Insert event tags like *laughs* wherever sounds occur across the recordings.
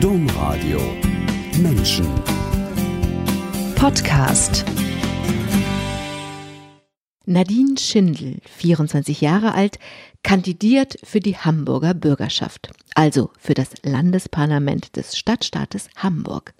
Domradio Menschen Podcast Nadine Schindel, 24 Jahre alt, kandidiert für die Hamburger Bürgerschaft, also für das Landesparlament des Stadtstaates Hamburg.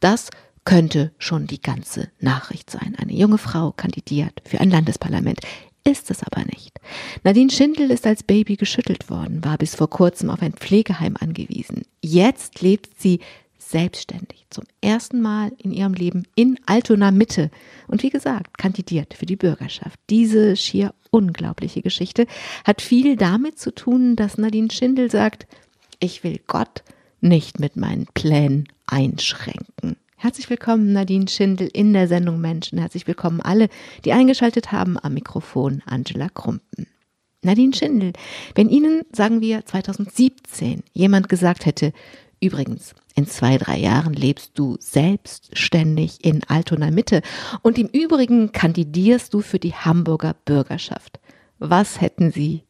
Das könnte schon die ganze Nachricht sein. Eine junge Frau kandidiert für ein Landesparlament. Ist es aber nicht. Nadine Schindel ist als Baby geschüttelt worden, war bis vor kurzem auf ein Pflegeheim angewiesen. Jetzt lebt sie selbstständig zum ersten Mal in ihrem Leben in Altona Mitte und wie gesagt kandidiert für die Bürgerschaft. Diese schier unglaubliche Geschichte hat viel damit zu tun, dass Nadine Schindel sagt, ich will Gott nicht mit meinen Plänen einschränken. Herzlich willkommen, Nadine Schindel, in der Sendung Menschen. Herzlich willkommen alle, die eingeschaltet haben am Mikrofon Angela Krumpen. Nadine Schindel, wenn Ihnen, sagen wir 2017, jemand gesagt hätte, übrigens, in zwei, drei Jahren lebst du selbstständig in Altona Mitte und im Übrigen kandidierst du für die Hamburger Bürgerschaft. Was hätten Sie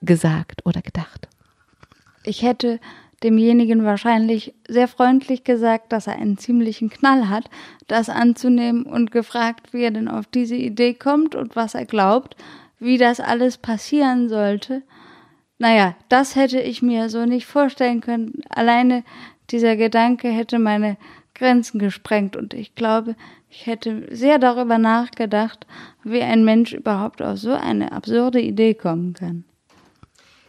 gesagt oder gedacht? Ich hätte demjenigen wahrscheinlich sehr freundlich gesagt, dass er einen ziemlichen Knall hat, das anzunehmen und gefragt, wie er denn auf diese Idee kommt und was er glaubt, wie das alles passieren sollte. Naja, das hätte ich mir so nicht vorstellen können. Alleine dieser Gedanke hätte meine Grenzen gesprengt und ich glaube, ich hätte sehr darüber nachgedacht, wie ein Mensch überhaupt auf so eine absurde Idee kommen kann.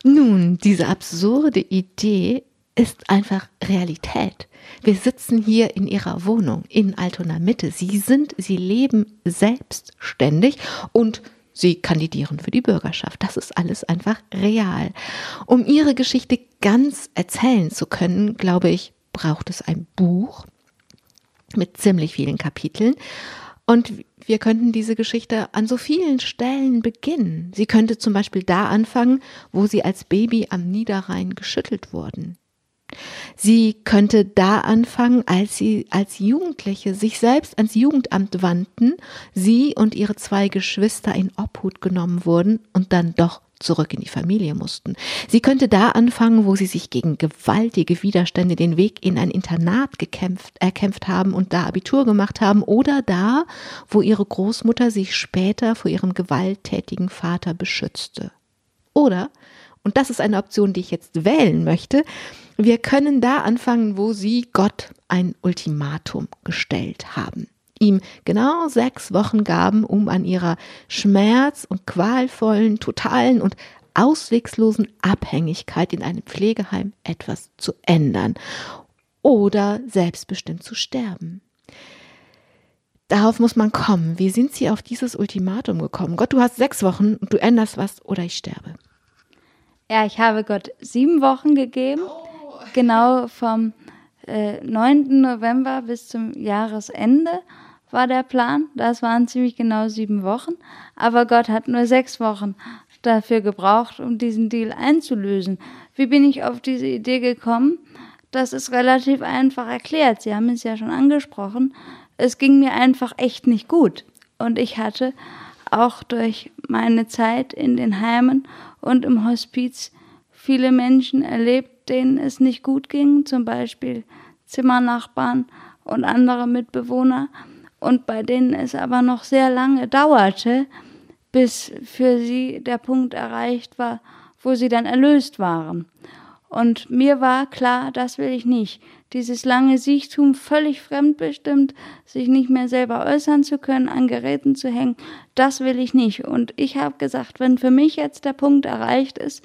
Nun, diese absurde Idee ist einfach Realität. Wir sitzen hier in ihrer Wohnung in Altona Mitte. Sie sind, sie leben selbstständig und sie kandidieren für die Bürgerschaft. Das ist alles einfach real. Um ihre Geschichte ganz erzählen zu können, glaube ich, braucht es ein Buch mit ziemlich vielen Kapiteln. Und wir könnten diese Geschichte an so vielen Stellen beginnen. Sie könnte zum Beispiel da anfangen, wo sie als Baby am Niederrhein geschüttelt wurden. Sie könnte da anfangen, als sie als Jugendliche sich selbst ans Jugendamt wandten, sie und ihre zwei Geschwister in Obhut genommen wurden und dann doch zurück in die Familie mussten. Sie könnte da anfangen, wo sie sich gegen gewaltige Widerstände den Weg in ein Internat gekämpft, erkämpft haben und da Abitur gemacht haben, oder da, wo ihre Großmutter sich später vor ihrem gewalttätigen Vater beschützte. Oder, und das ist eine Option, die ich jetzt wählen möchte, wir können da anfangen, wo sie Gott ein Ultimatum gestellt haben ihm genau sechs Wochen gaben, um an ihrer schmerz- und qualvollen, totalen und auswegslosen Abhängigkeit in einem Pflegeheim etwas zu ändern oder selbstbestimmt zu sterben. Darauf muss man kommen. Wie sind Sie auf dieses Ultimatum gekommen? Gott, du hast sechs Wochen und du änderst was oder ich sterbe. Ja, ich habe Gott sieben Wochen gegeben genau vom äh, 9. November bis zum Jahresende war der Plan. Das waren ziemlich genau sieben Wochen. Aber Gott hat nur sechs Wochen dafür gebraucht, um diesen Deal einzulösen. Wie bin ich auf diese Idee gekommen? Das ist relativ einfach erklärt. Sie haben es ja schon angesprochen. Es ging mir einfach echt nicht gut. Und ich hatte auch durch meine Zeit in den Heimen und im Hospiz viele Menschen erlebt, denen es nicht gut ging, zum Beispiel Zimmernachbarn und andere Mitbewohner, und bei denen es aber noch sehr lange dauerte, bis für sie der Punkt erreicht war, wo sie dann erlöst waren. Und mir war klar, das will ich nicht. Dieses lange Siechtum, völlig fremdbestimmt, sich nicht mehr selber äußern zu können, an Geräten zu hängen, das will ich nicht. Und ich habe gesagt, wenn für mich jetzt der Punkt erreicht ist,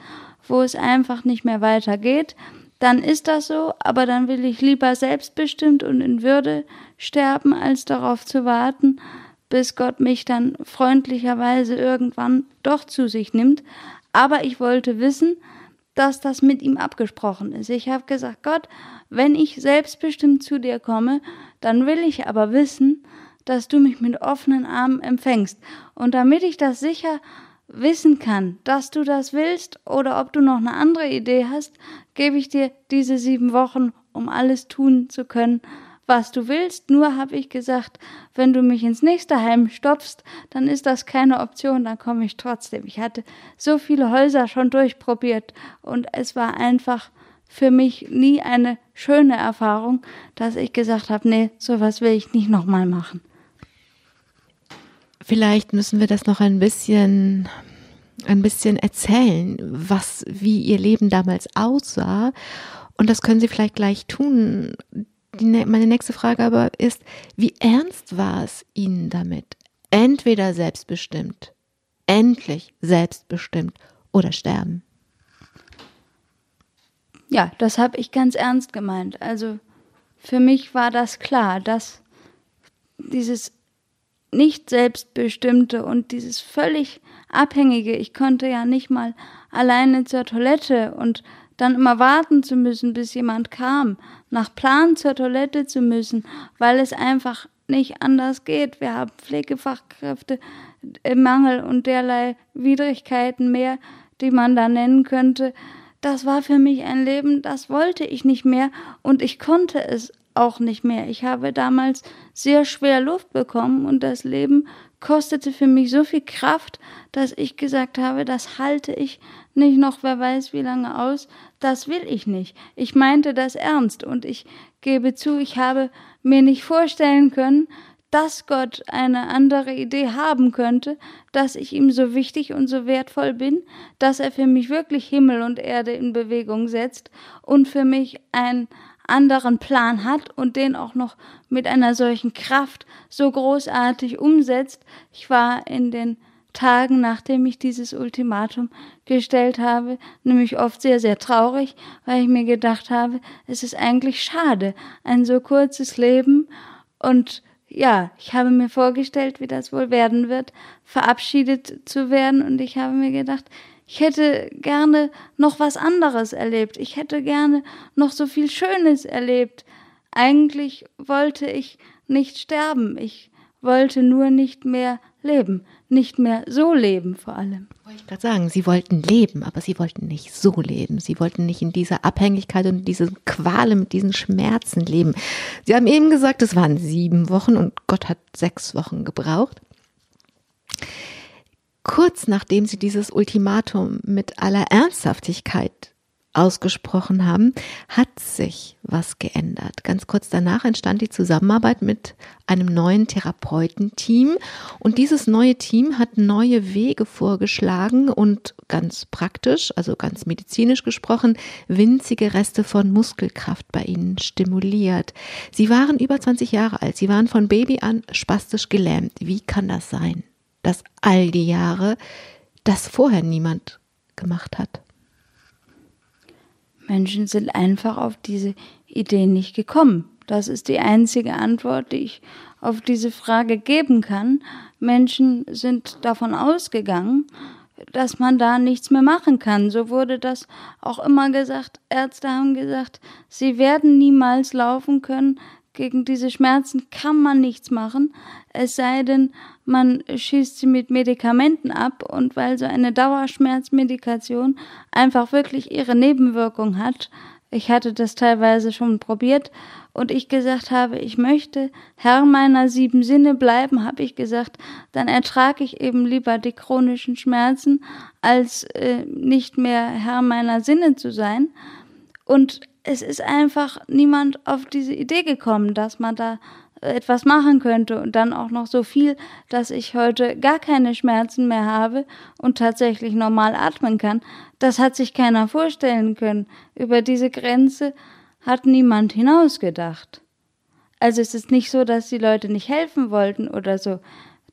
wo es einfach nicht mehr weitergeht, dann ist das so, aber dann will ich lieber selbstbestimmt und in Würde sterben, als darauf zu warten, bis Gott mich dann freundlicherweise irgendwann doch zu sich nimmt. Aber ich wollte wissen, dass das mit ihm abgesprochen ist. Ich habe gesagt, Gott, wenn ich selbstbestimmt zu dir komme, dann will ich aber wissen, dass du mich mit offenen Armen empfängst. Und damit ich das sicher wissen kann, dass du das willst oder ob du noch eine andere Idee hast, gebe ich dir diese sieben Wochen, um alles tun zu können, was du willst. Nur habe ich gesagt, wenn du mich ins nächste Heim stopfst, dann ist das keine Option, dann komme ich trotzdem. Ich hatte so viele Häuser schon durchprobiert und es war einfach für mich nie eine schöne Erfahrung, dass ich gesagt habe, nee, sowas will ich nicht nochmal machen. Vielleicht müssen wir das noch ein bisschen ein bisschen erzählen, was, wie ihr Leben damals aussah. Und das können Sie vielleicht gleich tun. Die, meine nächste Frage aber ist, wie ernst war es Ihnen damit? Entweder selbstbestimmt, endlich selbstbestimmt oder sterben. Ja, das habe ich ganz ernst gemeint. Also für mich war das klar, dass dieses nicht selbstbestimmte und dieses völlig abhängige, ich konnte ja nicht mal alleine zur Toilette und dann immer warten zu müssen, bis jemand kam, nach Plan zur Toilette zu müssen, weil es einfach nicht anders geht. Wir haben Pflegefachkräfte Mangel und derlei Widrigkeiten mehr, die man da nennen könnte. Das war für mich ein Leben, das wollte ich nicht mehr und ich konnte es auch nicht mehr. Ich habe damals sehr schwer Luft bekommen und das Leben kostete für mich so viel Kraft, dass ich gesagt habe, das halte ich nicht noch wer weiß wie lange aus, das will ich nicht. Ich meinte das ernst und ich gebe zu, ich habe mir nicht vorstellen können, dass Gott eine andere Idee haben könnte, dass ich ihm so wichtig und so wertvoll bin, dass er für mich wirklich Himmel und Erde in Bewegung setzt und für mich ein anderen Plan hat und den auch noch mit einer solchen Kraft so großartig umsetzt. Ich war in den Tagen, nachdem ich dieses Ultimatum gestellt habe, nämlich oft sehr, sehr traurig, weil ich mir gedacht habe, es ist eigentlich schade, ein so kurzes Leben und ja, ich habe mir vorgestellt, wie das wohl werden wird, verabschiedet zu werden und ich habe mir gedacht, ich hätte gerne noch was anderes erlebt. Ich hätte gerne noch so viel Schönes erlebt. Eigentlich wollte ich nicht sterben. Ich wollte nur nicht mehr leben. Nicht mehr so leben vor allem. Wollte ich gerade sagen, Sie wollten leben, aber Sie wollten nicht so leben. Sie wollten nicht in dieser Abhängigkeit und diese Quale mit diesen Schmerzen leben. Sie haben eben gesagt, es waren sieben Wochen und Gott hat sechs Wochen gebraucht kurz nachdem sie dieses Ultimatum mit aller Ernsthaftigkeit ausgesprochen haben, hat sich was geändert. Ganz kurz danach entstand die Zusammenarbeit mit einem neuen Therapeutenteam und dieses neue Team hat neue Wege vorgeschlagen und ganz praktisch, also ganz medizinisch gesprochen, winzige Reste von Muskelkraft bei ihnen stimuliert. Sie waren über 20 Jahre alt, sie waren von Baby an spastisch gelähmt. Wie kann das sein? Dass all die Jahre das vorher niemand gemacht hat. Menschen sind einfach auf diese Idee nicht gekommen. Das ist die einzige Antwort, die ich auf diese Frage geben kann. Menschen sind davon ausgegangen, dass man da nichts mehr machen kann. So wurde das auch immer gesagt. Ärzte haben gesagt, sie werden niemals laufen können, gegen diese Schmerzen kann man nichts machen, es sei denn, man schießt sie mit Medikamenten ab und weil so eine Dauerschmerzmedikation einfach wirklich ihre Nebenwirkung hat, ich hatte das teilweise schon probiert und ich gesagt habe, ich möchte Herr meiner sieben Sinne bleiben, habe ich gesagt, dann ertrage ich eben lieber die chronischen Schmerzen, als äh, nicht mehr Herr meiner Sinne zu sein. Und es ist einfach niemand auf diese Idee gekommen, dass man da etwas machen könnte und dann auch noch so viel, dass ich heute gar keine Schmerzen mehr habe und tatsächlich normal atmen kann, das hat sich keiner vorstellen können. Über diese Grenze hat niemand hinausgedacht. Also es ist nicht so, dass die Leute nicht helfen wollten oder so.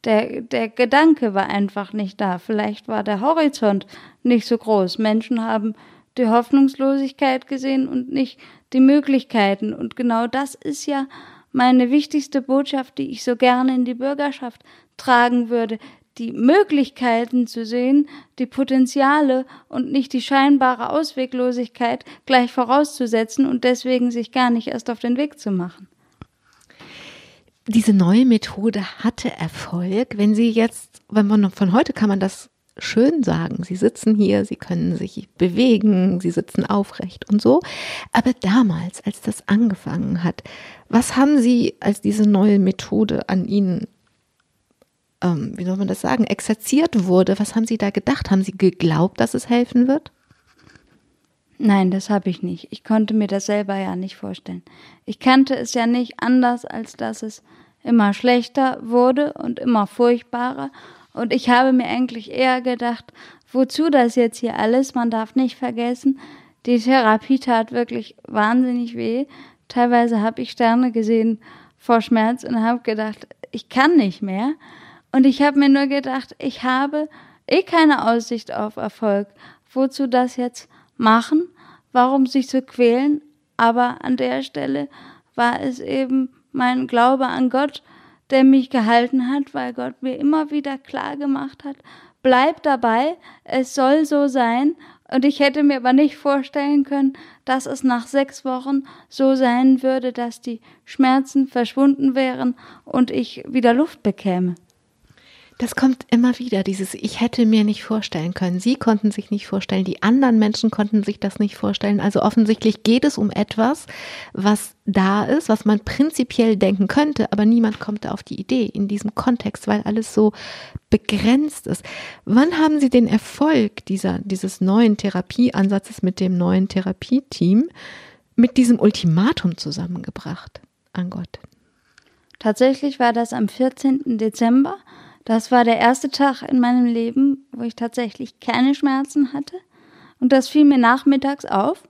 Der, der Gedanke war einfach nicht da. Vielleicht war der Horizont nicht so groß. Menschen haben die Hoffnungslosigkeit gesehen und nicht die Möglichkeiten. Und genau das ist ja meine wichtigste Botschaft, die ich so gerne in die Bürgerschaft tragen würde, die Möglichkeiten zu sehen, die Potenziale und nicht die scheinbare Ausweglosigkeit gleich vorauszusetzen und deswegen sich gar nicht erst auf den Weg zu machen. Diese neue Methode hatte Erfolg. Wenn Sie jetzt, wenn man von heute kann man das schön sagen. Sie sitzen hier, sie können sich bewegen, sie sitzen aufrecht und so. Aber damals, als das angefangen hat, was haben Sie als diese neue Methode an Ihnen, ähm, wie soll man das sagen, exerziert wurde, was haben Sie da gedacht? Haben Sie geglaubt, dass es helfen wird? Nein, das habe ich nicht. Ich konnte mir das selber ja nicht vorstellen. Ich kannte es ja nicht anders, als dass es immer schlechter wurde und immer furchtbarer. Und ich habe mir eigentlich eher gedacht, wozu das jetzt hier alles? Man darf nicht vergessen, die Therapie tat wirklich wahnsinnig weh. Teilweise habe ich Sterne gesehen vor Schmerz und habe gedacht, ich kann nicht mehr. Und ich habe mir nur gedacht, ich habe eh keine Aussicht auf Erfolg. Wozu das jetzt machen? Warum sich so quälen? Aber an der Stelle war es eben mein Glaube an Gott, der mich gehalten hat, weil Gott mir immer wieder klar gemacht hat, bleib dabei, es soll so sein. Und ich hätte mir aber nicht vorstellen können, dass es nach sechs Wochen so sein würde, dass die Schmerzen verschwunden wären und ich wieder Luft bekäme. Das kommt immer wieder, dieses Ich hätte mir nicht vorstellen können. Sie konnten sich nicht vorstellen, die anderen Menschen konnten sich das nicht vorstellen. Also offensichtlich geht es um etwas, was da ist, was man prinzipiell denken könnte, aber niemand kommt auf die Idee in diesem Kontext, weil alles so begrenzt ist. Wann haben Sie den Erfolg dieser, dieses neuen Therapieansatzes mit dem neuen Therapieteam mit diesem Ultimatum zusammengebracht an Gott? Tatsächlich war das am 14. Dezember das war der erste Tag in meinem Leben, wo ich tatsächlich keine Schmerzen hatte. Und das fiel mir nachmittags auf.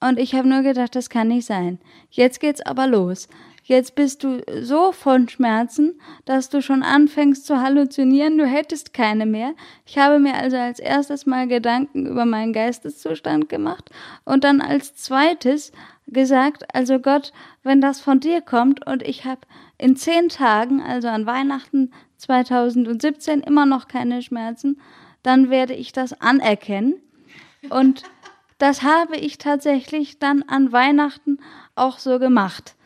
Und ich habe nur gedacht, das kann nicht sein. Jetzt geht's aber los. Jetzt bist du so von Schmerzen, dass du schon anfängst zu halluzinieren, du hättest keine mehr. Ich habe mir also als erstes mal Gedanken über meinen Geisteszustand gemacht und dann als zweites gesagt, also Gott, wenn das von dir kommt und ich habe in zehn Tagen, also an Weihnachten 2017 immer noch keine Schmerzen, dann werde ich das anerkennen. Und das habe ich tatsächlich dann an Weihnachten auch so gemacht.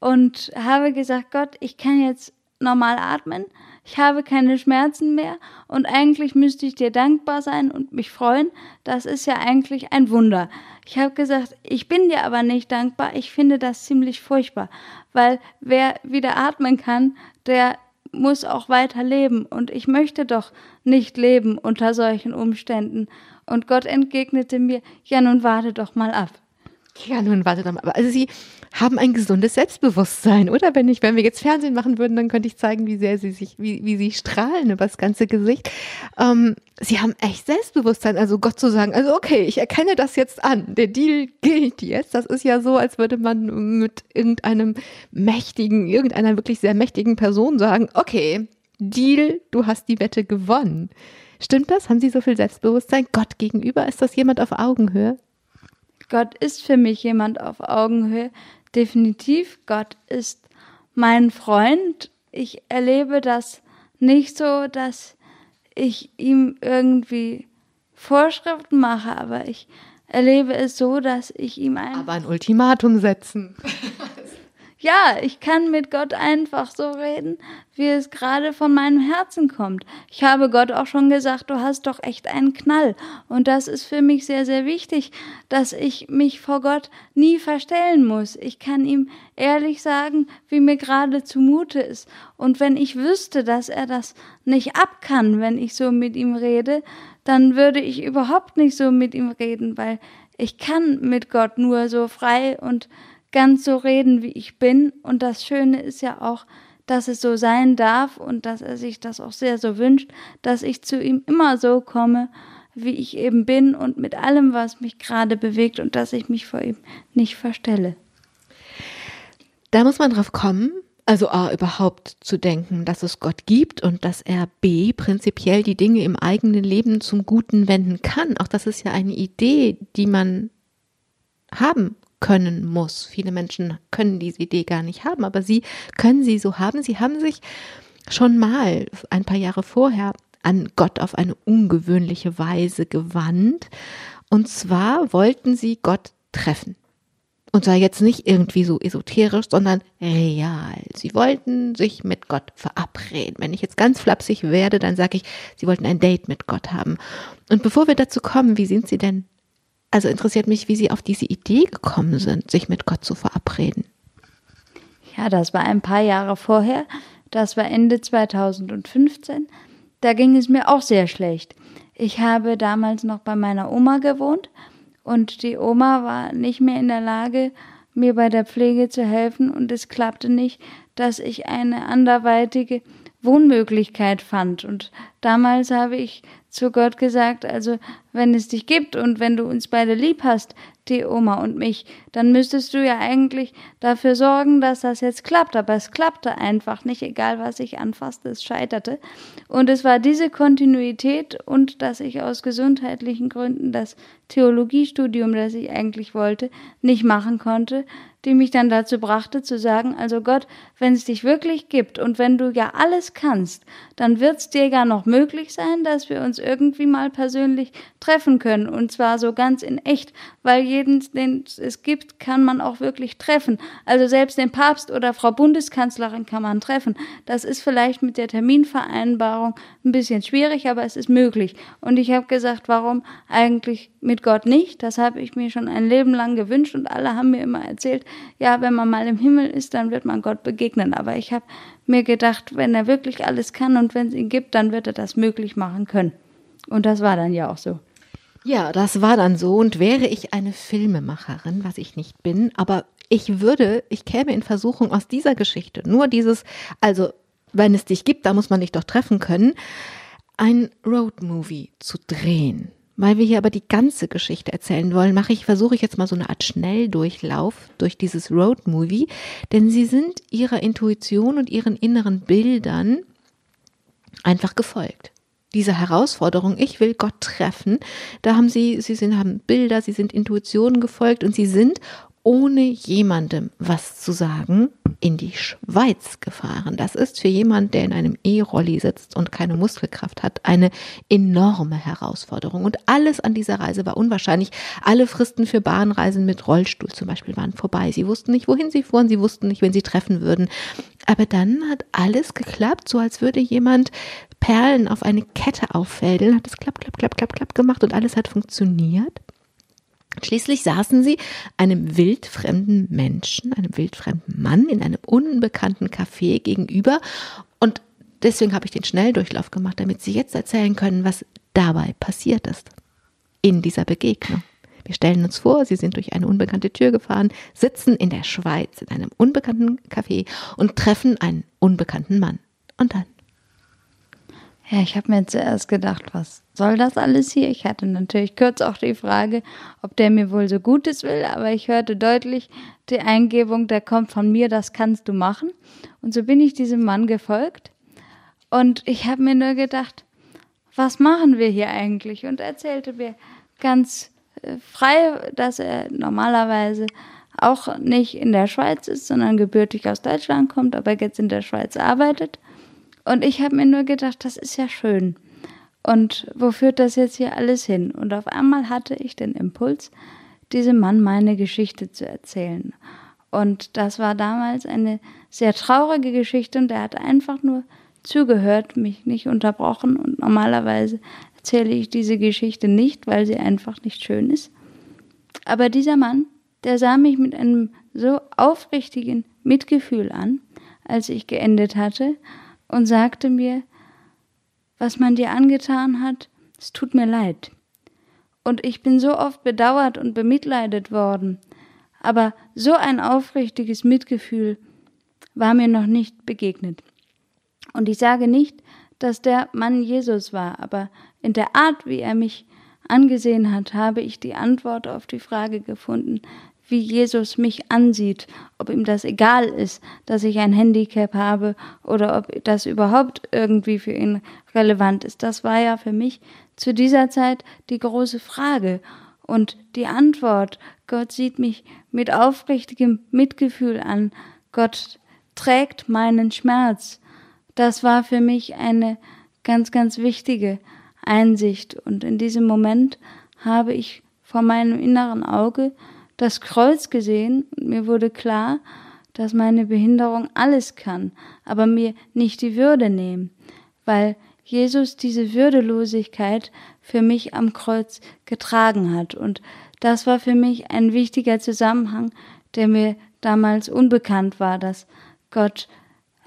Und habe gesagt, Gott, ich kann jetzt normal atmen, ich habe keine Schmerzen mehr und eigentlich müsste ich dir dankbar sein und mich freuen. Das ist ja eigentlich ein Wunder. Ich habe gesagt, ich bin dir aber nicht dankbar, ich finde das ziemlich furchtbar, weil wer wieder atmen kann, der muss auch weiter leben und ich möchte doch nicht leben unter solchen Umständen. Und Gott entgegnete mir, ja nun warte doch mal ab. Ja, nun warte doch mal. Also Sie haben ein gesundes Selbstbewusstsein, oder? Wenn ich, wenn wir jetzt Fernsehen machen würden, dann könnte ich zeigen, wie sehr Sie sich, wie, wie Sie strahlen über das ganze Gesicht. Ähm, Sie haben echt Selbstbewusstsein, also Gott zu sagen, also okay, ich erkenne das jetzt an. Der Deal gilt jetzt. Das ist ja so, als würde man mit irgendeinem mächtigen, irgendeiner wirklich sehr mächtigen Person sagen, okay, Deal, du hast die Wette gewonnen. Stimmt das? Haben Sie so viel Selbstbewusstsein Gott gegenüber? Ist das jemand auf Augenhöhe? Gott ist für mich jemand auf Augenhöhe. Definitiv, Gott ist mein Freund. Ich erlebe das nicht so, dass ich ihm irgendwie Vorschriften mache, aber ich erlebe es so, dass ich ihm ein. Aber ein Ultimatum setzen. *laughs* Ja, ich kann mit Gott einfach so reden, wie es gerade von meinem Herzen kommt. Ich habe Gott auch schon gesagt, du hast doch echt einen Knall. Und das ist für mich sehr, sehr wichtig, dass ich mich vor Gott nie verstellen muss. Ich kann ihm ehrlich sagen, wie mir gerade zumute ist. Und wenn ich wüsste, dass er das nicht ab kann, wenn ich so mit ihm rede, dann würde ich überhaupt nicht so mit ihm reden, weil ich kann mit Gott nur so frei und ganz so reden, wie ich bin. Und das Schöne ist ja auch, dass es so sein darf und dass er sich das auch sehr so wünscht, dass ich zu ihm immer so komme, wie ich eben bin und mit allem, was mich gerade bewegt und dass ich mich vor ihm nicht verstelle. Da muss man drauf kommen, also A, überhaupt zu denken, dass es Gott gibt und dass er B, prinzipiell die Dinge im eigenen Leben zum Guten wenden kann. Auch das ist ja eine Idee, die man haben können muss. Viele Menschen können diese Idee gar nicht haben, aber sie können sie so haben. Sie haben sich schon mal ein paar Jahre vorher an Gott auf eine ungewöhnliche Weise gewandt. Und zwar wollten sie Gott treffen. Und zwar jetzt nicht irgendwie so esoterisch, sondern real. Sie wollten sich mit Gott verabreden. Wenn ich jetzt ganz flapsig werde, dann sage ich, sie wollten ein Date mit Gott haben. Und bevor wir dazu kommen, wie sind sie denn also interessiert mich, wie Sie auf diese Idee gekommen sind, sich mit Gott zu verabreden. Ja, das war ein paar Jahre vorher. Das war Ende 2015. Da ging es mir auch sehr schlecht. Ich habe damals noch bei meiner Oma gewohnt und die Oma war nicht mehr in der Lage, mir bei der Pflege zu helfen und es klappte nicht, dass ich eine anderweitige Wohnmöglichkeit fand. Und damals habe ich zu Gott gesagt, also wenn es dich gibt und wenn du uns beide lieb hast, die Oma und mich, dann müsstest du ja eigentlich dafür sorgen, dass das jetzt klappt. Aber es klappte einfach nicht, egal was ich anfasste, es scheiterte. Und es war diese Kontinuität und dass ich aus gesundheitlichen Gründen das Theologiestudium, das ich eigentlich wollte, nicht machen konnte, die mich dann dazu brachte zu sagen, also Gott, wenn es dich wirklich gibt und wenn du ja alles kannst, dann wird es dir ja noch möglich sein, dass wir uns irgendwie mal persönlich treffen können und zwar so ganz in echt, weil jeden, den es gibt, kann man auch wirklich treffen. Also selbst den Papst oder Frau Bundeskanzlerin kann man treffen. Das ist vielleicht mit der Terminvereinbarung ein bisschen schwierig, aber es ist möglich. Und ich habe gesagt, warum eigentlich mit Gott nicht? Das habe ich mir schon ein Leben lang gewünscht und alle haben mir immer erzählt, ja, wenn man mal im Himmel ist, dann wird man Gott begegnen. Aber ich habe mir gedacht, wenn er wirklich alles kann und wenn es ihn gibt, dann wird er das möglich machen können. Und das war dann ja auch so. Ja, das war dann so. Und wäre ich eine Filmemacherin, was ich nicht bin, aber ich würde, ich käme in Versuchung aus dieser Geschichte, nur dieses, also wenn es dich gibt, da muss man dich doch treffen können, ein Roadmovie zu drehen. Weil wir hier aber die ganze Geschichte erzählen wollen, mache ich, versuche ich jetzt mal so eine Art Schnelldurchlauf durch dieses Roadmovie, denn sie sind ihrer Intuition und ihren inneren Bildern einfach gefolgt. Diese Herausforderung, ich will Gott treffen, da haben sie, sie sind, haben Bilder, sie sind Intuitionen gefolgt und sie sind ohne jemandem was zu sagen in die Schweiz gefahren. Das ist für jemand, der in einem E-Rolli sitzt und keine Muskelkraft hat, eine enorme Herausforderung. Und alles an dieser Reise war unwahrscheinlich. Alle Fristen für Bahnreisen mit Rollstuhl zum Beispiel waren vorbei. Sie wussten nicht, wohin sie fuhren, sie wussten nicht, wen sie treffen würden. Aber dann hat alles geklappt, so als würde jemand Perlen auf eine Kette auffädeln, hat es klapp, klapp, klapp, klapp, klapp gemacht und alles hat funktioniert. Schließlich saßen sie einem wildfremden Menschen, einem wildfremden Mann in einem unbekannten Café gegenüber und deswegen habe ich den Schnelldurchlauf gemacht, damit sie jetzt erzählen können, was dabei passiert ist in dieser Begegnung. Wir stellen uns vor, sie sind durch eine unbekannte Tür gefahren, sitzen in der Schweiz in einem unbekannten Café und treffen einen unbekannten Mann. Und dann ja, ich habe mir zuerst gedacht, was soll das alles hier? Ich hatte natürlich kurz auch die Frage, ob der mir wohl so Gutes will, aber ich hörte deutlich die Eingebung, der kommt von mir, das kannst du machen. Und so bin ich diesem Mann gefolgt. Und ich habe mir nur gedacht, was machen wir hier eigentlich? Und erzählte mir ganz frei, dass er normalerweise auch nicht in der Schweiz ist, sondern gebürtig aus Deutschland kommt, aber jetzt in der Schweiz arbeitet und ich habe mir nur gedacht, das ist ja schön. Und wo führt das jetzt hier alles hin? Und auf einmal hatte ich den Impuls, diesem Mann meine Geschichte zu erzählen. Und das war damals eine sehr traurige Geschichte und er hat einfach nur zugehört, mich nicht unterbrochen. Und normalerweise erzähle ich diese Geschichte nicht, weil sie einfach nicht schön ist. Aber dieser Mann, der sah mich mit einem so aufrichtigen Mitgefühl an, als ich geendet hatte und sagte mir, was man dir angetan hat, es tut mir leid. Und ich bin so oft bedauert und bemitleidet worden, aber so ein aufrichtiges Mitgefühl war mir noch nicht begegnet. Und ich sage nicht, dass der Mann Jesus war, aber in der Art, wie er mich angesehen hat, habe ich die Antwort auf die Frage gefunden, wie Jesus mich ansieht, ob ihm das egal ist, dass ich ein Handicap habe oder ob das überhaupt irgendwie für ihn relevant ist. Das war ja für mich zu dieser Zeit die große Frage. Und die Antwort, Gott sieht mich mit aufrichtigem Mitgefühl an, Gott trägt meinen Schmerz, das war für mich eine ganz, ganz wichtige Einsicht. Und in diesem Moment habe ich vor meinem inneren Auge das Kreuz gesehen und mir wurde klar, dass meine Behinderung alles kann, aber mir nicht die Würde nehmen, weil Jesus diese Würdelosigkeit für mich am Kreuz getragen hat. Und das war für mich ein wichtiger Zusammenhang, der mir damals unbekannt war, dass Gott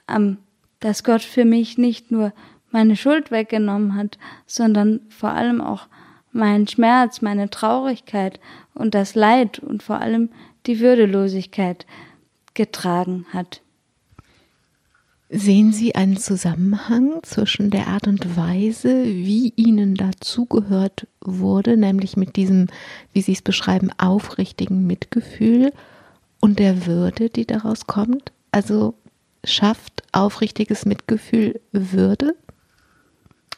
am, dass Gott für mich nicht nur meine Schuld weggenommen hat, sondern vor allem auch meinen Schmerz, meine Traurigkeit und das Leid und vor allem die Würdelosigkeit getragen hat. Sehen Sie einen Zusammenhang zwischen der Art und Weise, wie Ihnen dazugehört wurde, nämlich mit diesem, wie Sie es beschreiben, aufrichtigen Mitgefühl und der Würde, die daraus kommt? Also schafft aufrichtiges Mitgefühl Würde?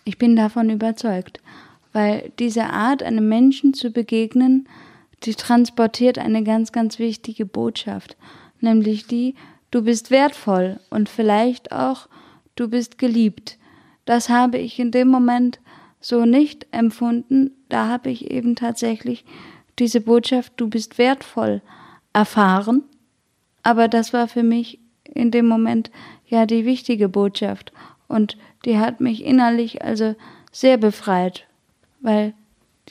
Ich bin davon überzeugt, weil diese Art, einem Menschen zu begegnen, die transportiert eine ganz, ganz wichtige Botschaft, nämlich die, du bist wertvoll und vielleicht auch du bist geliebt. Das habe ich in dem Moment so nicht empfunden. Da habe ich eben tatsächlich diese Botschaft, du bist wertvoll, erfahren. Aber das war für mich in dem Moment ja die wichtige Botschaft. Und die hat mich innerlich also sehr befreit, weil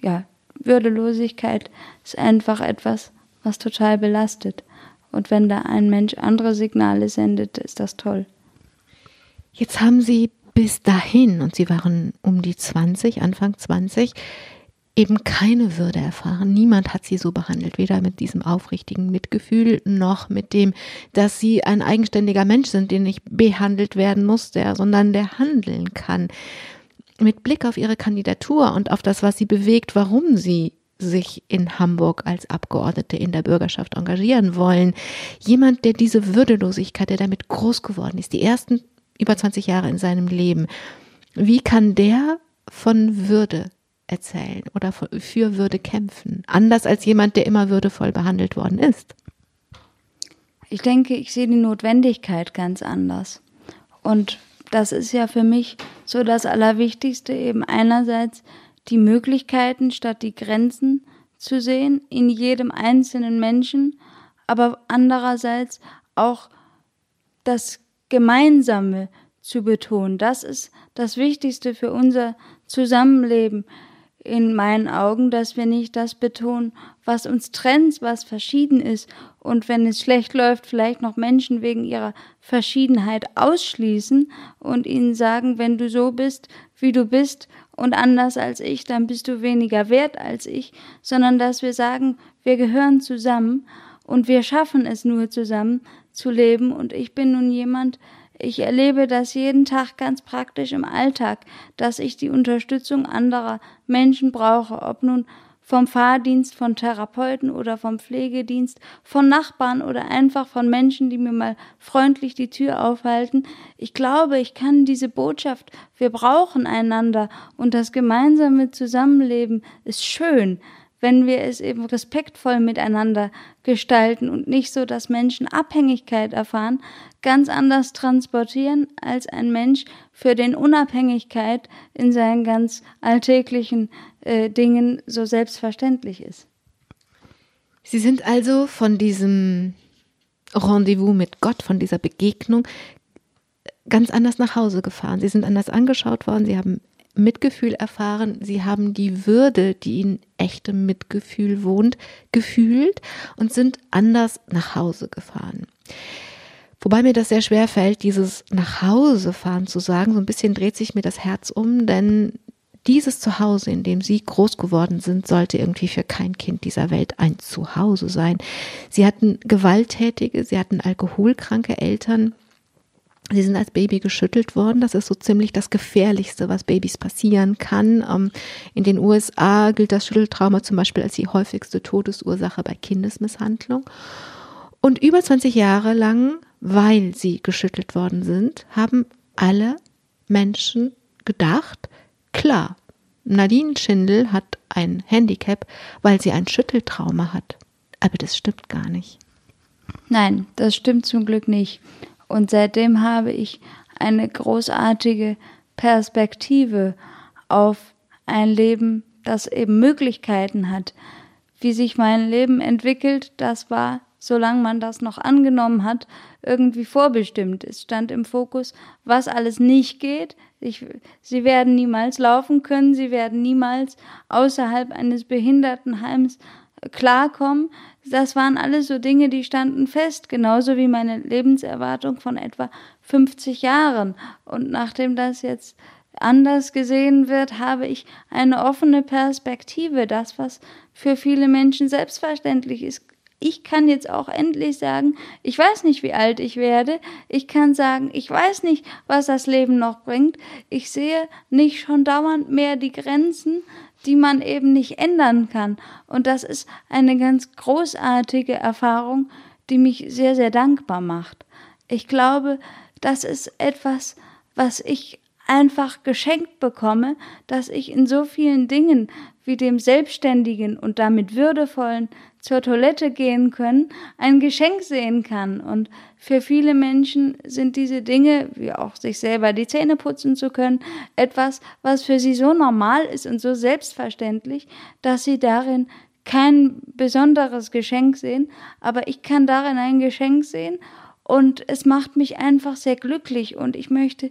ja, Würdelosigkeit ist einfach etwas, was total belastet. Und wenn da ein Mensch andere Signale sendet, ist das toll. Jetzt haben Sie bis dahin, und Sie waren um die 20, Anfang 20, eben keine Würde erfahren. Niemand hat sie so behandelt, weder mit diesem aufrichtigen Mitgefühl noch mit dem, dass sie ein eigenständiger Mensch sind, der nicht behandelt werden muss, der, sondern der handeln kann. Mit Blick auf ihre Kandidatur und auf das, was sie bewegt, warum sie sich in Hamburg als Abgeordnete in der Bürgerschaft engagieren wollen. Jemand, der diese Würdelosigkeit, der damit groß geworden ist, die ersten über 20 Jahre in seinem Leben, wie kann der von Würde erzählen oder für Würde kämpfen? Anders als jemand, der immer würdevoll behandelt worden ist. Ich denke, ich sehe die Notwendigkeit ganz anders. Und das ist ja für mich so das Allerwichtigste, eben einerseits die Möglichkeiten statt die Grenzen zu sehen in jedem einzelnen Menschen, aber andererseits auch das Gemeinsame zu betonen. Das ist das Wichtigste für unser Zusammenleben in meinen Augen, dass wir nicht das betonen, was uns trennt, was verschieden ist. Und wenn es schlecht läuft, vielleicht noch Menschen wegen ihrer Verschiedenheit ausschließen und ihnen sagen, wenn du so bist, wie du bist und anders als ich, dann bist du weniger wert als ich, sondern dass wir sagen, wir gehören zusammen und wir schaffen es nur zusammen zu leben. Und ich bin nun jemand, ich erlebe das jeden Tag ganz praktisch im Alltag, dass ich die Unterstützung anderer Menschen brauche, ob nun vom Fahrdienst, von Therapeuten oder vom Pflegedienst, von Nachbarn oder einfach von Menschen, die mir mal freundlich die Tür aufhalten. Ich glaube, ich kann diese Botschaft, wir brauchen einander und das gemeinsame Zusammenleben ist schön, wenn wir es eben respektvoll miteinander gestalten und nicht so, dass Menschen Abhängigkeit erfahren, ganz anders transportieren, als ein Mensch für den Unabhängigkeit in seinen ganz alltäglichen äh, Dingen so selbstverständlich ist. Sie sind also von diesem Rendezvous mit Gott, von dieser Begegnung ganz anders nach Hause gefahren. Sie sind anders angeschaut worden, sie haben Mitgefühl erfahren, sie haben die Würde, die in echtem Mitgefühl wohnt, gefühlt und sind anders nach Hause gefahren. Wobei mir das sehr schwer fällt, dieses nach Hause fahren zu sagen. So ein bisschen dreht sich mir das Herz um, denn dieses Zuhause, in dem Sie groß geworden sind, sollte irgendwie für kein Kind dieser Welt ein Zuhause sein. Sie hatten gewalttätige, sie hatten alkoholkranke Eltern, Sie sind als Baby geschüttelt worden. Das ist so ziemlich das Gefährlichste, was Babys passieren kann. Ähm, in den USA gilt das Schütteltrauma zum Beispiel als die häufigste Todesursache bei Kindesmisshandlung. Und über 20 Jahre lang, weil sie geschüttelt worden sind, haben alle Menschen gedacht, klar, Nadine Schindel hat ein Handicap, weil sie ein Schütteltrauma hat. Aber das stimmt gar nicht. Nein, das stimmt zum Glück nicht. Und seitdem habe ich eine großartige Perspektive auf ein Leben, das eben Möglichkeiten hat. Wie sich mein Leben entwickelt, das war, solange man das noch angenommen hat, irgendwie vorbestimmt. Es stand im Fokus, was alles nicht geht. Ich, sie werden niemals laufen können, sie werden niemals außerhalb eines Behindertenheims klarkommen. Das waren alles so Dinge, die standen fest, genauso wie meine Lebenserwartung von etwa 50 Jahren. Und nachdem das jetzt anders gesehen wird, habe ich eine offene Perspektive. Das, was für viele Menschen selbstverständlich ist, ich kann jetzt auch endlich sagen, ich weiß nicht, wie alt ich werde. Ich kann sagen, ich weiß nicht, was das Leben noch bringt. Ich sehe nicht schon dauernd mehr die Grenzen, die man eben nicht ändern kann. Und das ist eine ganz großartige Erfahrung, die mich sehr, sehr dankbar macht. Ich glaube, das ist etwas, was ich einfach geschenkt bekomme, dass ich in so vielen Dingen wie dem selbstständigen und damit würdevollen zur Toilette gehen können, ein Geschenk sehen kann. Und für viele Menschen sind diese Dinge, wie auch sich selber die Zähne putzen zu können, etwas, was für sie so normal ist und so selbstverständlich, dass sie darin kein besonderes Geschenk sehen, aber ich kann darin ein Geschenk sehen und es macht mich einfach sehr glücklich und ich möchte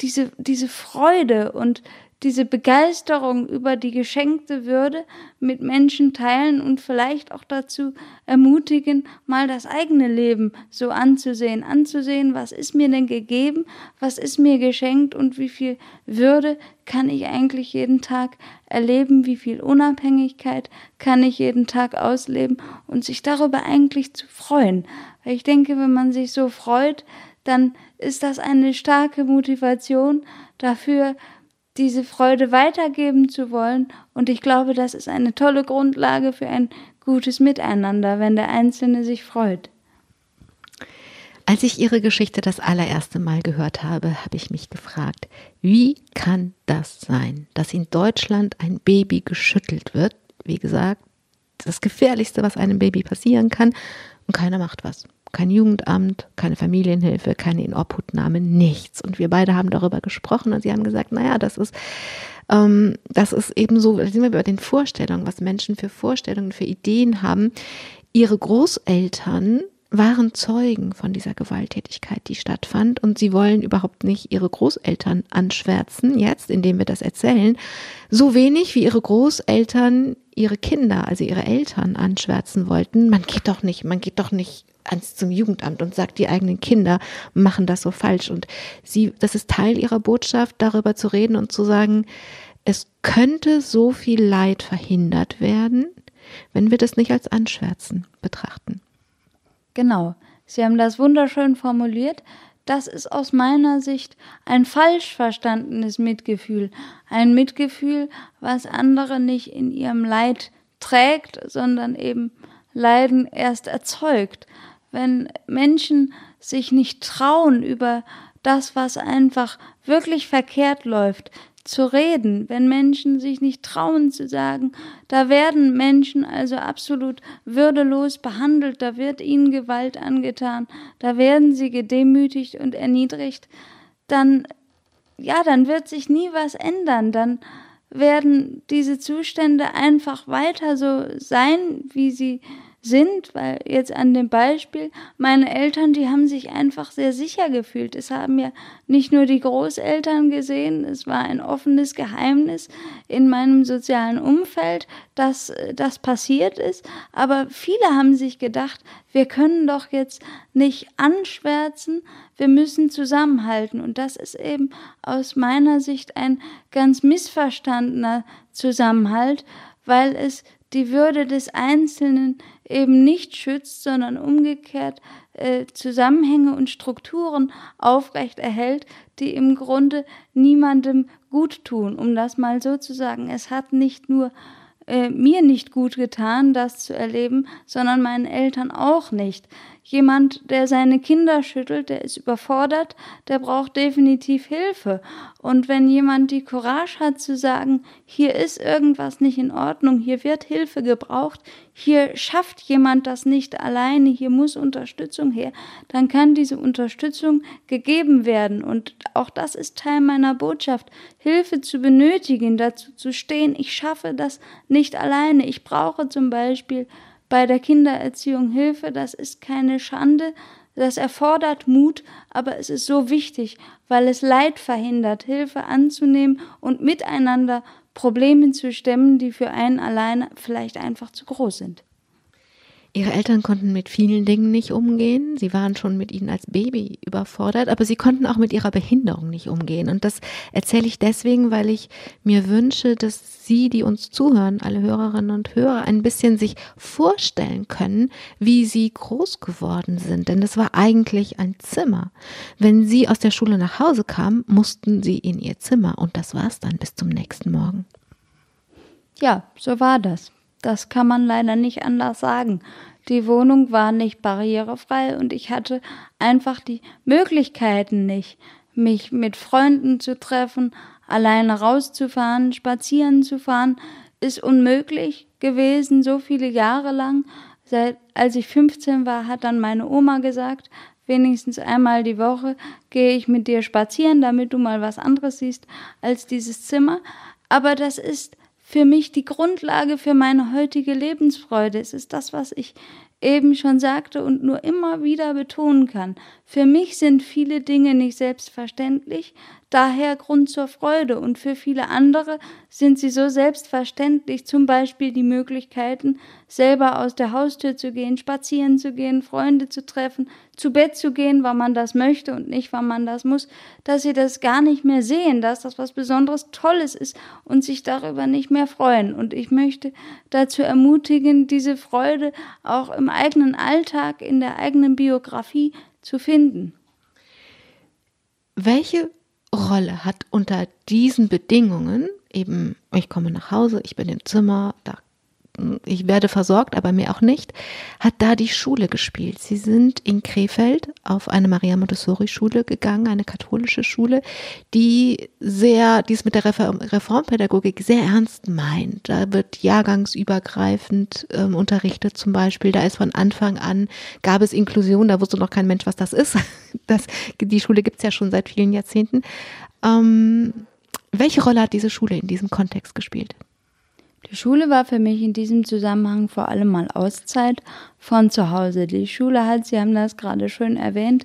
diese, diese Freude und diese Begeisterung über die geschenkte Würde mit Menschen teilen und vielleicht auch dazu ermutigen, mal das eigene Leben so anzusehen, anzusehen, was ist mir denn gegeben, was ist mir geschenkt? Und wie viel Würde kann ich eigentlich jeden Tag erleben, wie viel Unabhängigkeit kann ich jeden Tag ausleben? Und sich darüber eigentlich zu freuen. Ich denke, wenn man sich so freut, dann ist das eine starke Motivation dafür, diese Freude weitergeben zu wollen. Und ich glaube, das ist eine tolle Grundlage für ein gutes Miteinander, wenn der Einzelne sich freut. Als ich Ihre Geschichte das allererste Mal gehört habe, habe ich mich gefragt, wie kann das sein, dass in Deutschland ein Baby geschüttelt wird? Wie gesagt, das Gefährlichste, was einem Baby passieren kann, und keiner macht was kein Jugendamt, keine Familienhilfe, keine Inobhutnahme, nichts. Und wir beide haben darüber gesprochen und sie haben gesagt, naja, das ist, ähm, das ist eben so, da sind wir bei den Vorstellungen, was Menschen für Vorstellungen, für Ideen haben. Ihre Großeltern waren Zeugen von dieser Gewalttätigkeit, die stattfand. Und sie wollen überhaupt nicht ihre Großeltern anschwärzen, jetzt, indem wir das erzählen, so wenig wie ihre Großeltern ihre Kinder, also ihre Eltern anschwärzen wollten. Man geht doch nicht, man geht doch nicht ans zum Jugendamt und sagt, die eigenen Kinder machen das so falsch. Und sie, das ist Teil ihrer Botschaft, darüber zu reden und zu sagen, es könnte so viel Leid verhindert werden, wenn wir das nicht als Anschwärzen betrachten. Genau. Sie haben das wunderschön formuliert. Das ist aus meiner Sicht ein falsch verstandenes Mitgefühl. Ein Mitgefühl, was andere nicht in ihrem Leid trägt, sondern eben Leiden erst erzeugt wenn Menschen sich nicht trauen, über das, was einfach wirklich verkehrt läuft, zu reden, wenn Menschen sich nicht trauen zu sagen, da werden Menschen also absolut würdelos behandelt, da wird ihnen Gewalt angetan, da werden sie gedemütigt und erniedrigt, dann, ja, dann wird sich nie was ändern, dann werden diese Zustände einfach weiter so sein, wie sie sind, weil jetzt an dem Beispiel, meine Eltern, die haben sich einfach sehr sicher gefühlt. Es haben ja nicht nur die Großeltern gesehen, es war ein offenes Geheimnis in meinem sozialen Umfeld, dass das passiert ist, aber viele haben sich gedacht, wir können doch jetzt nicht anschwärzen, wir müssen zusammenhalten und das ist eben aus meiner Sicht ein ganz missverstandener Zusammenhalt, weil es die Würde des Einzelnen eben nicht schützt, sondern umgekehrt äh, Zusammenhänge und Strukturen aufrecht erhält, die im Grunde niemandem gut tun, um das mal so zu sagen. Es hat nicht nur äh, mir nicht gut getan, das zu erleben, sondern meinen Eltern auch nicht. Jemand, der seine Kinder schüttelt, der ist überfordert, der braucht definitiv Hilfe. Und wenn jemand die Courage hat zu sagen, hier ist irgendwas nicht in Ordnung, hier wird Hilfe gebraucht, hier schafft jemand das nicht alleine, hier muss Unterstützung her, dann kann diese Unterstützung gegeben werden. Und auch das ist Teil meiner Botschaft, Hilfe zu benötigen, dazu zu stehen, ich schaffe das nicht alleine. Ich brauche zum Beispiel bei der Kindererziehung Hilfe, das ist keine Schande, das erfordert Mut, aber es ist so wichtig, weil es Leid verhindert, Hilfe anzunehmen und miteinander Probleme zu stemmen, die für einen alleine vielleicht einfach zu groß sind. Ihre Eltern konnten mit vielen Dingen nicht umgehen. Sie waren schon mit ihnen als Baby überfordert, aber sie konnten auch mit ihrer Behinderung nicht umgehen. Und das erzähle ich deswegen, weil ich mir wünsche, dass Sie, die uns zuhören, alle Hörerinnen und Hörer, ein bisschen sich vorstellen können, wie Sie groß geworden sind. Denn das war eigentlich ein Zimmer. Wenn Sie aus der Schule nach Hause kamen, mussten Sie in Ihr Zimmer. Und das war es dann bis zum nächsten Morgen. Ja, so war das. Das kann man leider nicht anders sagen. Die Wohnung war nicht barrierefrei und ich hatte einfach die Möglichkeiten nicht, mich mit Freunden zu treffen, alleine rauszufahren, spazieren zu fahren, ist unmöglich gewesen, so viele Jahre lang. Seit, als ich 15 war, hat dann meine Oma gesagt, wenigstens einmal die Woche gehe ich mit dir spazieren, damit du mal was anderes siehst als dieses Zimmer. Aber das ist für mich die Grundlage für meine heutige Lebensfreude. Es ist das, was ich eben schon sagte und nur immer wieder betonen kann. Für mich sind viele Dinge nicht selbstverständlich, daher Grund zur Freude und für viele andere sind sie so selbstverständlich, zum Beispiel die Möglichkeiten, selber aus der Haustür zu gehen, spazieren zu gehen, Freunde zu treffen, zu Bett zu gehen, weil man das möchte und nicht, weil man das muss, dass sie das gar nicht mehr sehen, dass das was Besonderes Tolles ist und sich darüber nicht mehr freuen. Und ich möchte dazu ermutigen, diese Freude auch im eigenen Alltag, in der eigenen Biografie zu finden. Welche Rolle hat unter diesen Bedingungen, eben ich komme nach Hause, ich bin im Zimmer, da ich werde versorgt, aber mir auch nicht, hat da die Schule gespielt. Sie sind in Krefeld auf eine Maria Montessori Schule gegangen, eine katholische Schule, die sehr, die es mit der Reformpädagogik sehr ernst meint. Da wird jahrgangsübergreifend ähm, unterrichtet zum Beispiel. Da ist von Anfang an, gab es Inklusion, da wusste noch kein Mensch, was das ist. *laughs* Das, die Schule gibt's ja schon seit vielen Jahrzehnten. Ähm, welche Rolle hat diese Schule in diesem Kontext gespielt? Die Schule war für mich in diesem Zusammenhang vor allem mal Auszeit von zu Hause. Die Schule hat, Sie haben das gerade schön erwähnt,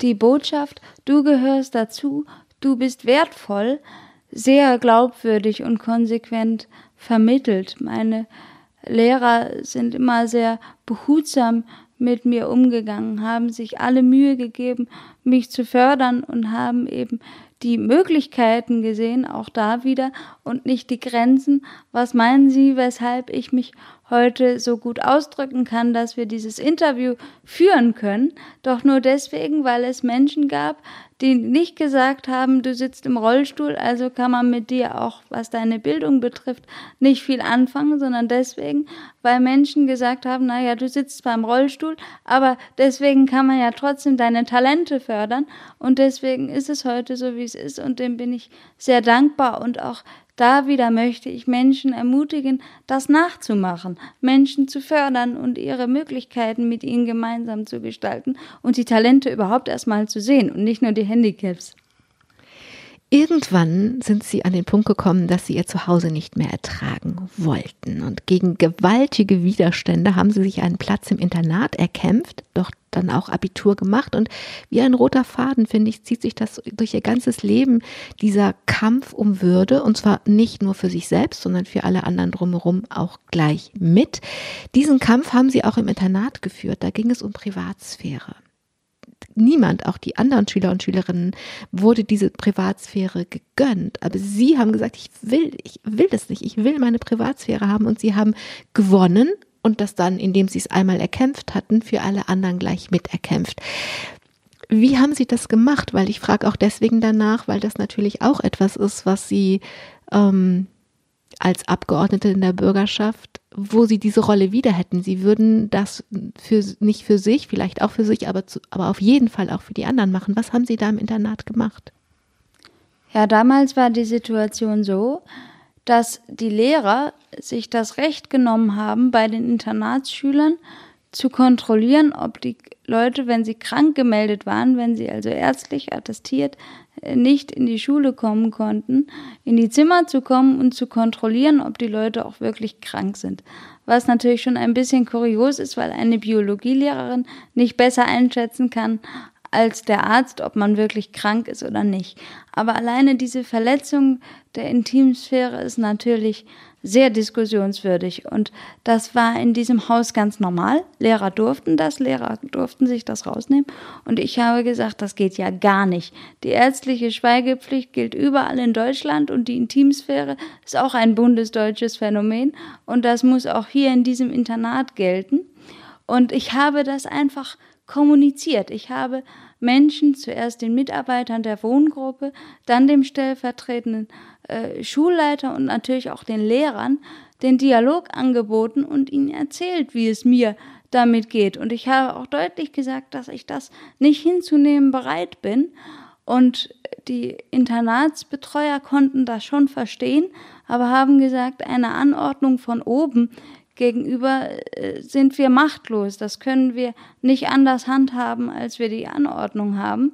die Botschaft, du gehörst dazu, du bist wertvoll, sehr glaubwürdig und konsequent vermittelt. Meine Lehrer sind immer sehr behutsam mit mir umgegangen, haben sich alle Mühe gegeben, mich zu fördern und haben eben die Möglichkeiten gesehen, auch da wieder, und nicht die Grenzen. Was meinen Sie, weshalb ich mich heute so gut ausdrücken kann, dass wir dieses Interview führen können? Doch nur deswegen, weil es Menschen gab, die nicht gesagt haben, du sitzt im Rollstuhl, also kann man mit dir auch, was deine Bildung betrifft, nicht viel anfangen, sondern deswegen, weil Menschen gesagt haben, naja, du sitzt zwar im Rollstuhl, aber deswegen kann man ja trotzdem deine Talente fördern. Und deswegen ist es heute so, wie es ist. Und dem bin ich sehr dankbar. Und auch da wieder möchte ich Menschen ermutigen, das nachzumachen, Menschen zu fördern und ihre Möglichkeiten mit ihnen gemeinsam zu gestalten und die Talente überhaupt erstmal zu sehen und nicht nur die Handicaps. Irgendwann sind sie an den Punkt gekommen, dass sie ihr Zuhause nicht mehr ertragen wollten. Und gegen gewaltige Widerstände haben sie sich einen Platz im Internat erkämpft, doch dann auch Abitur gemacht. Und wie ein roter Faden, finde ich, zieht sich das durch ihr ganzes Leben, dieser Kampf um Würde. Und zwar nicht nur für sich selbst, sondern für alle anderen drumherum auch gleich mit. Diesen Kampf haben sie auch im Internat geführt. Da ging es um Privatsphäre niemand, auch die anderen Schüler und Schülerinnen, wurde diese Privatsphäre gegönnt. Aber sie haben gesagt, ich will, ich will das nicht, ich will meine Privatsphäre haben und sie haben gewonnen und das dann, indem sie es einmal erkämpft hatten, für alle anderen gleich miterkämpft. Wie haben Sie das gemacht? Weil ich frage auch deswegen danach, weil das natürlich auch etwas ist, was Sie ähm, als Abgeordnete in der Bürgerschaft, wo sie diese Rolle wieder hätten. Sie würden das für, nicht für sich, vielleicht auch für sich, aber, zu, aber auf jeden Fall auch für die anderen machen. Was haben Sie da im Internat gemacht? Ja, damals war die Situation so, dass die Lehrer sich das Recht genommen haben, bei den Internatsschülern zu kontrollieren, ob die Leute, wenn sie krank gemeldet waren, wenn sie also ärztlich attestiert nicht in die Schule kommen konnten, in die Zimmer zu kommen und zu kontrollieren, ob die Leute auch wirklich krank sind. Was natürlich schon ein bisschen kurios ist, weil eine Biologielehrerin nicht besser einschätzen kann als der Arzt, ob man wirklich krank ist oder nicht. Aber alleine diese Verletzung der Intimsphäre ist natürlich sehr diskussionswürdig. Und das war in diesem Haus ganz normal. Lehrer durften das, Lehrer durften sich das rausnehmen. Und ich habe gesagt, das geht ja gar nicht. Die ärztliche Schweigepflicht gilt überall in Deutschland und die Intimsphäre ist auch ein bundesdeutsches Phänomen. Und das muss auch hier in diesem Internat gelten. Und ich habe das einfach kommuniziert. Ich habe Menschen, zuerst den Mitarbeitern der Wohngruppe, dann dem stellvertretenden äh, Schulleiter und natürlich auch den Lehrern den Dialog angeboten und ihnen erzählt, wie es mir damit geht. Und ich habe auch deutlich gesagt, dass ich das nicht hinzunehmen bereit bin. Und die Internatsbetreuer konnten das schon verstehen, aber haben gesagt, eine Anordnung von oben gegenüber äh, sind wir machtlos. Das können wir nicht anders handhaben, als wir die Anordnung haben.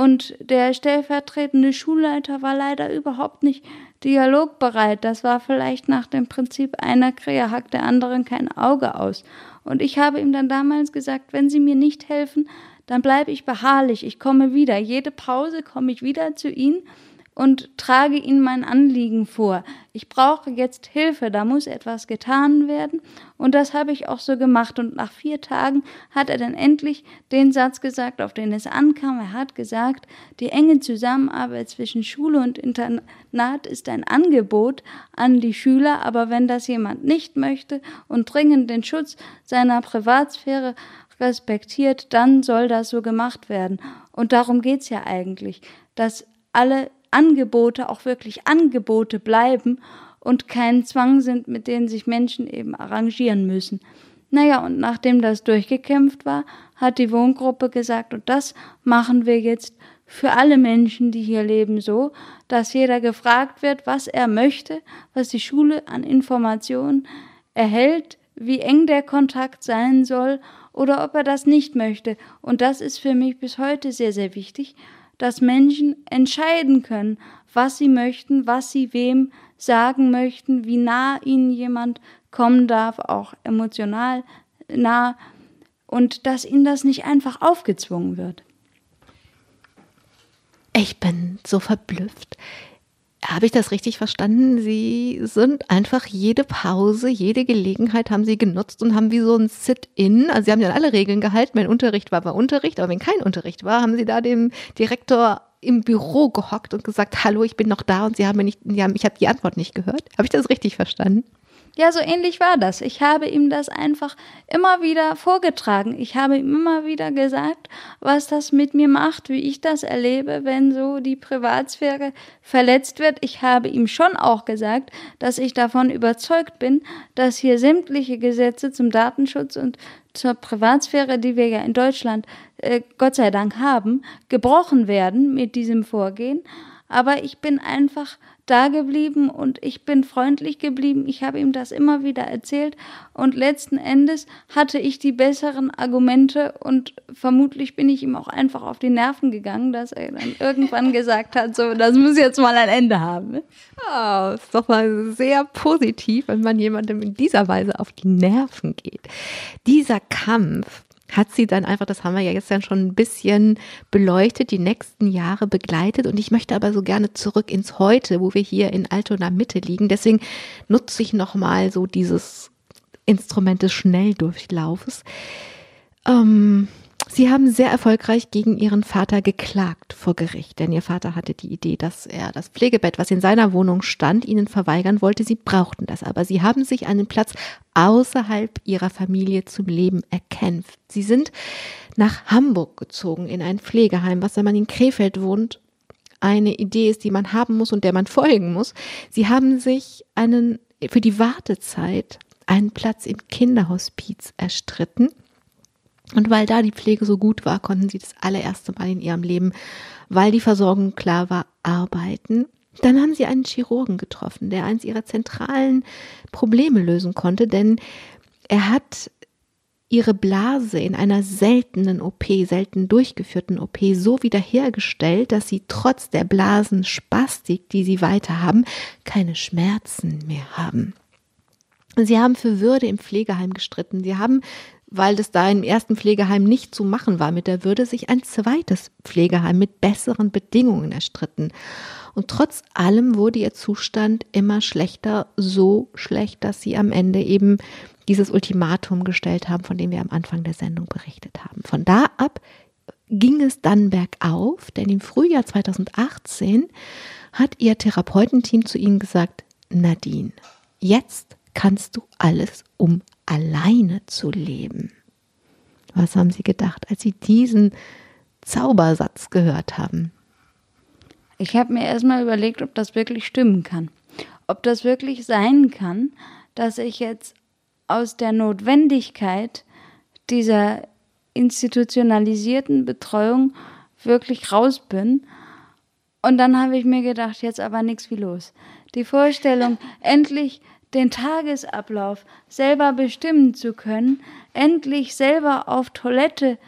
Und der stellvertretende Schulleiter war leider überhaupt nicht dialogbereit. Das war vielleicht nach dem Prinzip einer Krähe hackt der anderen kein Auge aus. Und ich habe ihm dann damals gesagt, wenn Sie mir nicht helfen, dann bleibe ich beharrlich. Ich komme wieder. Jede Pause komme ich wieder zu Ihnen und trage ihnen mein Anliegen vor. Ich brauche jetzt Hilfe, da muss etwas getan werden. Und das habe ich auch so gemacht. Und nach vier Tagen hat er dann endlich den Satz gesagt, auf den es ankam. Er hat gesagt, die enge Zusammenarbeit zwischen Schule und Internat ist ein Angebot an die Schüler, aber wenn das jemand nicht möchte und dringend den Schutz seiner Privatsphäre respektiert, dann soll das so gemacht werden. Und darum geht's ja eigentlich, dass alle Angebote auch wirklich Angebote bleiben und kein Zwang sind, mit denen sich Menschen eben arrangieren müssen. Naja, und nachdem das durchgekämpft war, hat die Wohngruppe gesagt, und das machen wir jetzt für alle Menschen, die hier leben, so, dass jeder gefragt wird, was er möchte, was die Schule an Informationen erhält, wie eng der Kontakt sein soll oder ob er das nicht möchte. Und das ist für mich bis heute sehr, sehr wichtig, dass Menschen entscheiden können, was sie möchten, was sie wem sagen möchten, wie nah ihnen jemand kommen darf, auch emotional nah, und dass ihnen das nicht einfach aufgezwungen wird. Ich bin so verblüfft. Habe ich das richtig verstanden? Sie sind einfach jede Pause, jede Gelegenheit haben Sie genutzt und haben wie so ein Sit-in, also Sie haben ja alle Regeln gehalten, wenn Unterricht war, war Unterricht, aber wenn kein Unterricht war, haben Sie da dem Direktor im Büro gehockt und gesagt, hallo, ich bin noch da und Sie haben mir nicht, Sie haben, ich habe die Antwort nicht gehört. Habe ich das richtig verstanden? Ja, so ähnlich war das. Ich habe ihm das einfach immer wieder vorgetragen. Ich habe ihm immer wieder gesagt, was das mit mir macht, wie ich das erlebe, wenn so die Privatsphäre verletzt wird. Ich habe ihm schon auch gesagt, dass ich davon überzeugt bin, dass hier sämtliche Gesetze zum Datenschutz und zur Privatsphäre, die wir ja in Deutschland äh, Gott sei Dank haben, gebrochen werden mit diesem Vorgehen. Aber ich bin einfach da geblieben und ich bin freundlich geblieben. Ich habe ihm das immer wieder erzählt und letzten Endes hatte ich die besseren Argumente und vermutlich bin ich ihm auch einfach auf die Nerven gegangen, dass er dann irgendwann *laughs* gesagt hat, so, das muss jetzt mal ein Ende haben. Oh, ist doch mal sehr positiv, wenn man jemandem in dieser Weise auf die Nerven geht. Dieser Kampf hat sie dann einfach, das haben wir ja dann schon ein bisschen beleuchtet, die nächsten Jahre begleitet. Und ich möchte aber so gerne zurück ins Heute, wo wir hier in Altona Mitte liegen. Deswegen nutze ich nochmal so dieses Instrument des Schnelldurchlaufes. Ähm, Sie haben sehr erfolgreich gegen Ihren Vater geklagt vor Gericht, denn Ihr Vater hatte die Idee, dass er das Pflegebett, was in seiner Wohnung stand, Ihnen verweigern wollte. Sie brauchten das aber. Sie haben sich einen Platz außerhalb Ihrer Familie zum Leben erkämpft. Sie sind nach Hamburg gezogen in ein Pflegeheim, was, wenn man in Krefeld wohnt, eine Idee ist, die man haben muss und der man folgen muss. Sie haben sich einen, für die Wartezeit einen Platz im Kinderhospiz erstritten und weil da die Pflege so gut war, konnten sie das allererste Mal in ihrem Leben, weil die Versorgung klar war, arbeiten. Dann haben sie einen Chirurgen getroffen, der eins ihrer zentralen Probleme lösen konnte, denn er hat ihre Blase in einer seltenen OP, selten durchgeführten OP so wiederhergestellt, dass sie trotz der Blasenspastik, die sie weiter haben, keine Schmerzen mehr haben. Sie haben für Würde im Pflegeheim gestritten. Sie haben weil das da im ersten Pflegeheim nicht zu machen war mit der Würde, sich ein zweites Pflegeheim mit besseren Bedingungen erstritten. Und trotz allem wurde ihr Zustand immer schlechter, so schlecht, dass sie am Ende eben dieses Ultimatum gestellt haben, von dem wir am Anfang der Sendung berichtet haben. Von da ab ging es dann bergauf, denn im Frühjahr 2018 hat ihr Therapeutenteam zu ihnen gesagt, Nadine, jetzt kannst du alles, um alleine zu leben. Was haben Sie gedacht, als Sie diesen Zaubersatz gehört haben? Ich habe mir erstmal überlegt, ob das wirklich stimmen kann. Ob das wirklich sein kann, dass ich jetzt aus der Notwendigkeit dieser institutionalisierten Betreuung wirklich raus bin. Und dann habe ich mir gedacht, jetzt aber nichts wie los. Die Vorstellung, endlich den Tagesablauf selber bestimmen zu können, endlich selber auf Toilette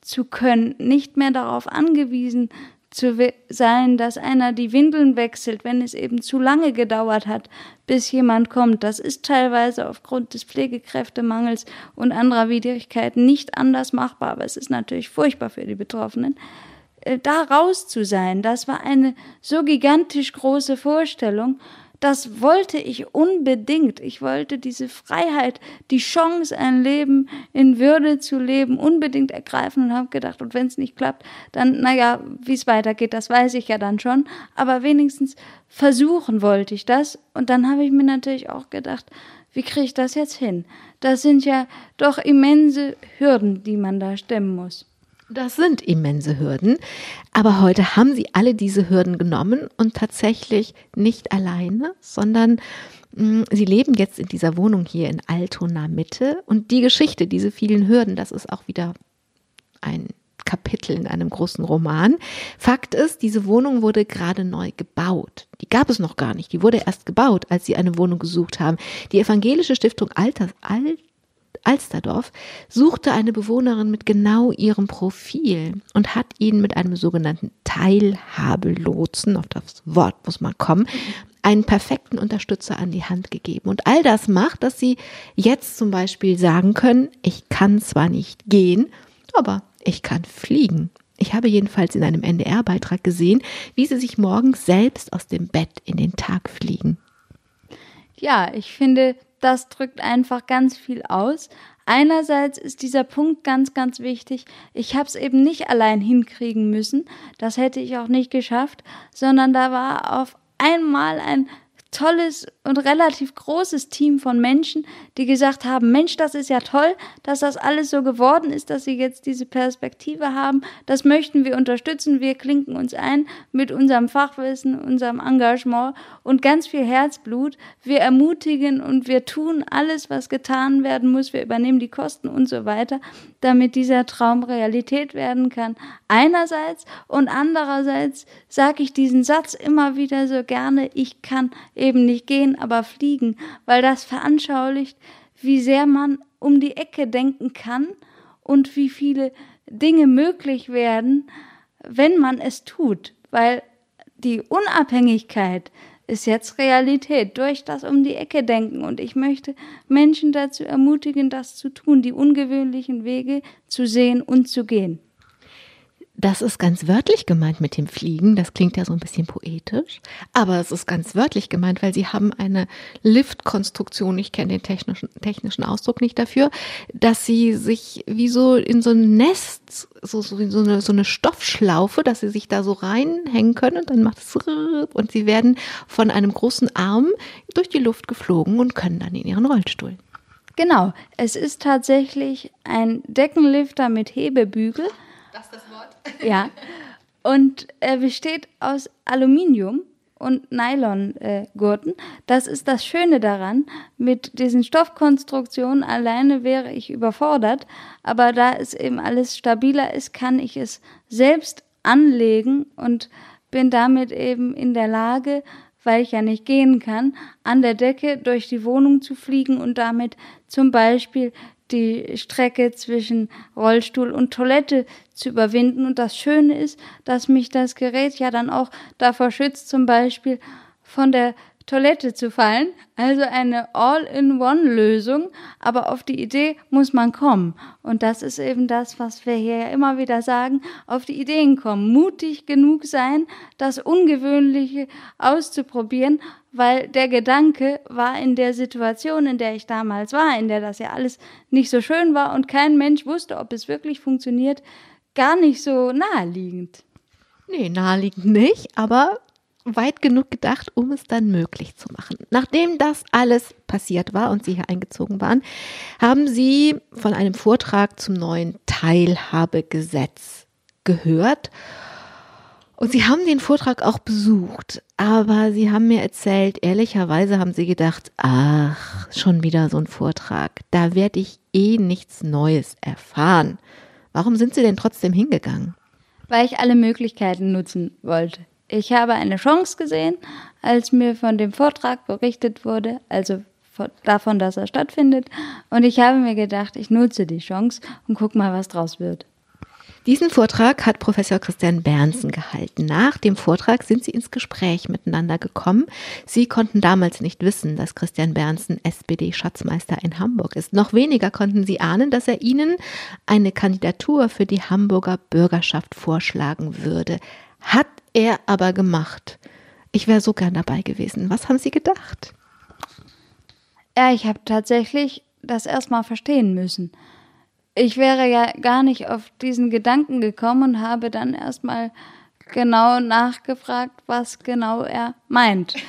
zu können, nicht mehr darauf angewiesen zu sein, dass einer die Windeln wechselt, wenn es eben zu lange gedauert hat, bis jemand kommt. Das ist teilweise aufgrund des Pflegekräftemangels und anderer Widrigkeiten nicht anders machbar, aber es ist natürlich furchtbar für die Betroffenen. Äh, da raus zu sein, das war eine so gigantisch große Vorstellung das wollte ich unbedingt. Ich wollte diese Freiheit, die Chance, ein Leben in Würde zu leben, unbedingt ergreifen und habe gedacht, und wenn es nicht klappt, dann, naja, wie es weitergeht, das weiß ich ja dann schon. Aber wenigstens versuchen wollte ich das. Und dann habe ich mir natürlich auch gedacht, wie kriege ich das jetzt hin? Das sind ja doch immense Hürden, die man da stemmen muss. Das sind immense Hürden. Aber heute haben sie alle diese Hürden genommen und tatsächlich nicht alleine, sondern mm, sie leben jetzt in dieser Wohnung hier in Altona Mitte. Und die Geschichte, diese vielen Hürden, das ist auch wieder ein Kapitel in einem großen Roman. Fakt ist, diese Wohnung wurde gerade neu gebaut. Die gab es noch gar nicht. Die wurde erst gebaut, als sie eine Wohnung gesucht haben. Die evangelische Stiftung Alters, Alt Alsterdorf suchte eine Bewohnerin mit genau ihrem Profil und hat ihnen mit einem sogenannten Teilhabelotsen, auf das Wort muss man kommen, einen perfekten Unterstützer an die Hand gegeben. Und all das macht, dass sie jetzt zum Beispiel sagen können, ich kann zwar nicht gehen, aber ich kann fliegen. Ich habe jedenfalls in einem NDR-Beitrag gesehen, wie sie sich morgens selbst aus dem Bett in den Tag fliegen. Ja, ich finde, das drückt einfach ganz viel aus. Einerseits ist dieser Punkt ganz, ganz wichtig. Ich habe es eben nicht allein hinkriegen müssen. Das hätte ich auch nicht geschafft, sondern da war auf einmal ein tolles und relativ großes Team von Menschen, die gesagt haben, Mensch, das ist ja toll, dass das alles so geworden ist, dass sie jetzt diese Perspektive haben. Das möchten wir unterstützen. Wir klinken uns ein mit unserem Fachwissen, unserem Engagement und ganz viel Herzblut. Wir ermutigen und wir tun alles, was getan werden muss. Wir übernehmen die Kosten und so weiter, damit dieser Traum Realität werden kann. Einerseits und andererseits sage ich diesen Satz immer wieder so gerne, ich kann eben nicht gehen, aber fliegen, weil das veranschaulicht, wie sehr man um die Ecke denken kann und wie viele Dinge möglich werden, wenn man es tut, weil die Unabhängigkeit ist jetzt Realität. Durch das um die Ecke denken. Und ich möchte Menschen dazu ermutigen, das zu tun, die ungewöhnlichen Wege zu sehen und zu gehen. Das ist ganz wörtlich gemeint mit dem Fliegen. Das klingt ja so ein bisschen poetisch, aber es ist ganz wörtlich gemeint, weil sie haben eine Liftkonstruktion, ich kenne den technischen, technischen Ausdruck nicht dafür, dass sie sich wie so in so ein Nest, so, so, so, eine, so eine Stoffschlaufe, dass sie sich da so reinhängen können und dann macht es und sie werden von einem großen Arm durch die Luft geflogen und können dann in ihren Rollstuhl. Genau, es ist tatsächlich ein Deckenlifter mit Hebebügel. Das das *laughs* ja. Und er besteht aus Aluminium und Nylongurten. Äh, das ist das Schöne daran. Mit diesen Stoffkonstruktionen alleine wäre ich überfordert. Aber da es eben alles stabiler ist, kann ich es selbst anlegen und bin damit eben in der Lage, weil ich ja nicht gehen kann, an der Decke durch die Wohnung zu fliegen und damit zum Beispiel die Strecke zwischen Rollstuhl und Toilette zu überwinden. Und das Schöne ist, dass mich das Gerät ja dann auch davor schützt, zum Beispiel von der Toilette zu fallen, also eine All-in-One-Lösung, aber auf die Idee muss man kommen. Und das ist eben das, was wir hier immer wieder sagen, auf die Ideen kommen, mutig genug sein, das Ungewöhnliche auszuprobieren, weil der Gedanke war in der Situation, in der ich damals war, in der das ja alles nicht so schön war und kein Mensch wusste, ob es wirklich funktioniert, gar nicht so naheliegend. Nee, naheliegend nicht, aber weit genug gedacht, um es dann möglich zu machen. Nachdem das alles passiert war und Sie hier eingezogen waren, haben Sie von einem Vortrag zum neuen Teilhabegesetz gehört. Und Sie haben den Vortrag auch besucht, aber Sie haben mir erzählt, ehrlicherweise haben Sie gedacht, ach, schon wieder so ein Vortrag, da werde ich eh nichts Neues erfahren. Warum sind Sie denn trotzdem hingegangen? Weil ich alle Möglichkeiten nutzen wollte. Ich habe eine Chance gesehen, als mir von dem Vortrag berichtet wurde, also davon, dass er stattfindet. Und ich habe mir gedacht, ich nutze die Chance und guck mal, was draus wird. Diesen Vortrag hat Professor Christian Bernsen gehalten. Nach dem Vortrag sind sie ins Gespräch miteinander gekommen. Sie konnten damals nicht wissen, dass Christian Bernsen SPD-Schatzmeister in Hamburg ist. Noch weniger konnten sie ahnen, dass er ihnen eine Kandidatur für die Hamburger Bürgerschaft vorschlagen würde. Hat er aber gemacht. Ich wäre so gern dabei gewesen. Was haben Sie gedacht? Ja, ich habe tatsächlich das erstmal verstehen müssen. Ich wäre ja gar nicht auf diesen Gedanken gekommen und habe dann erstmal genau nachgefragt, was genau er meint. *laughs*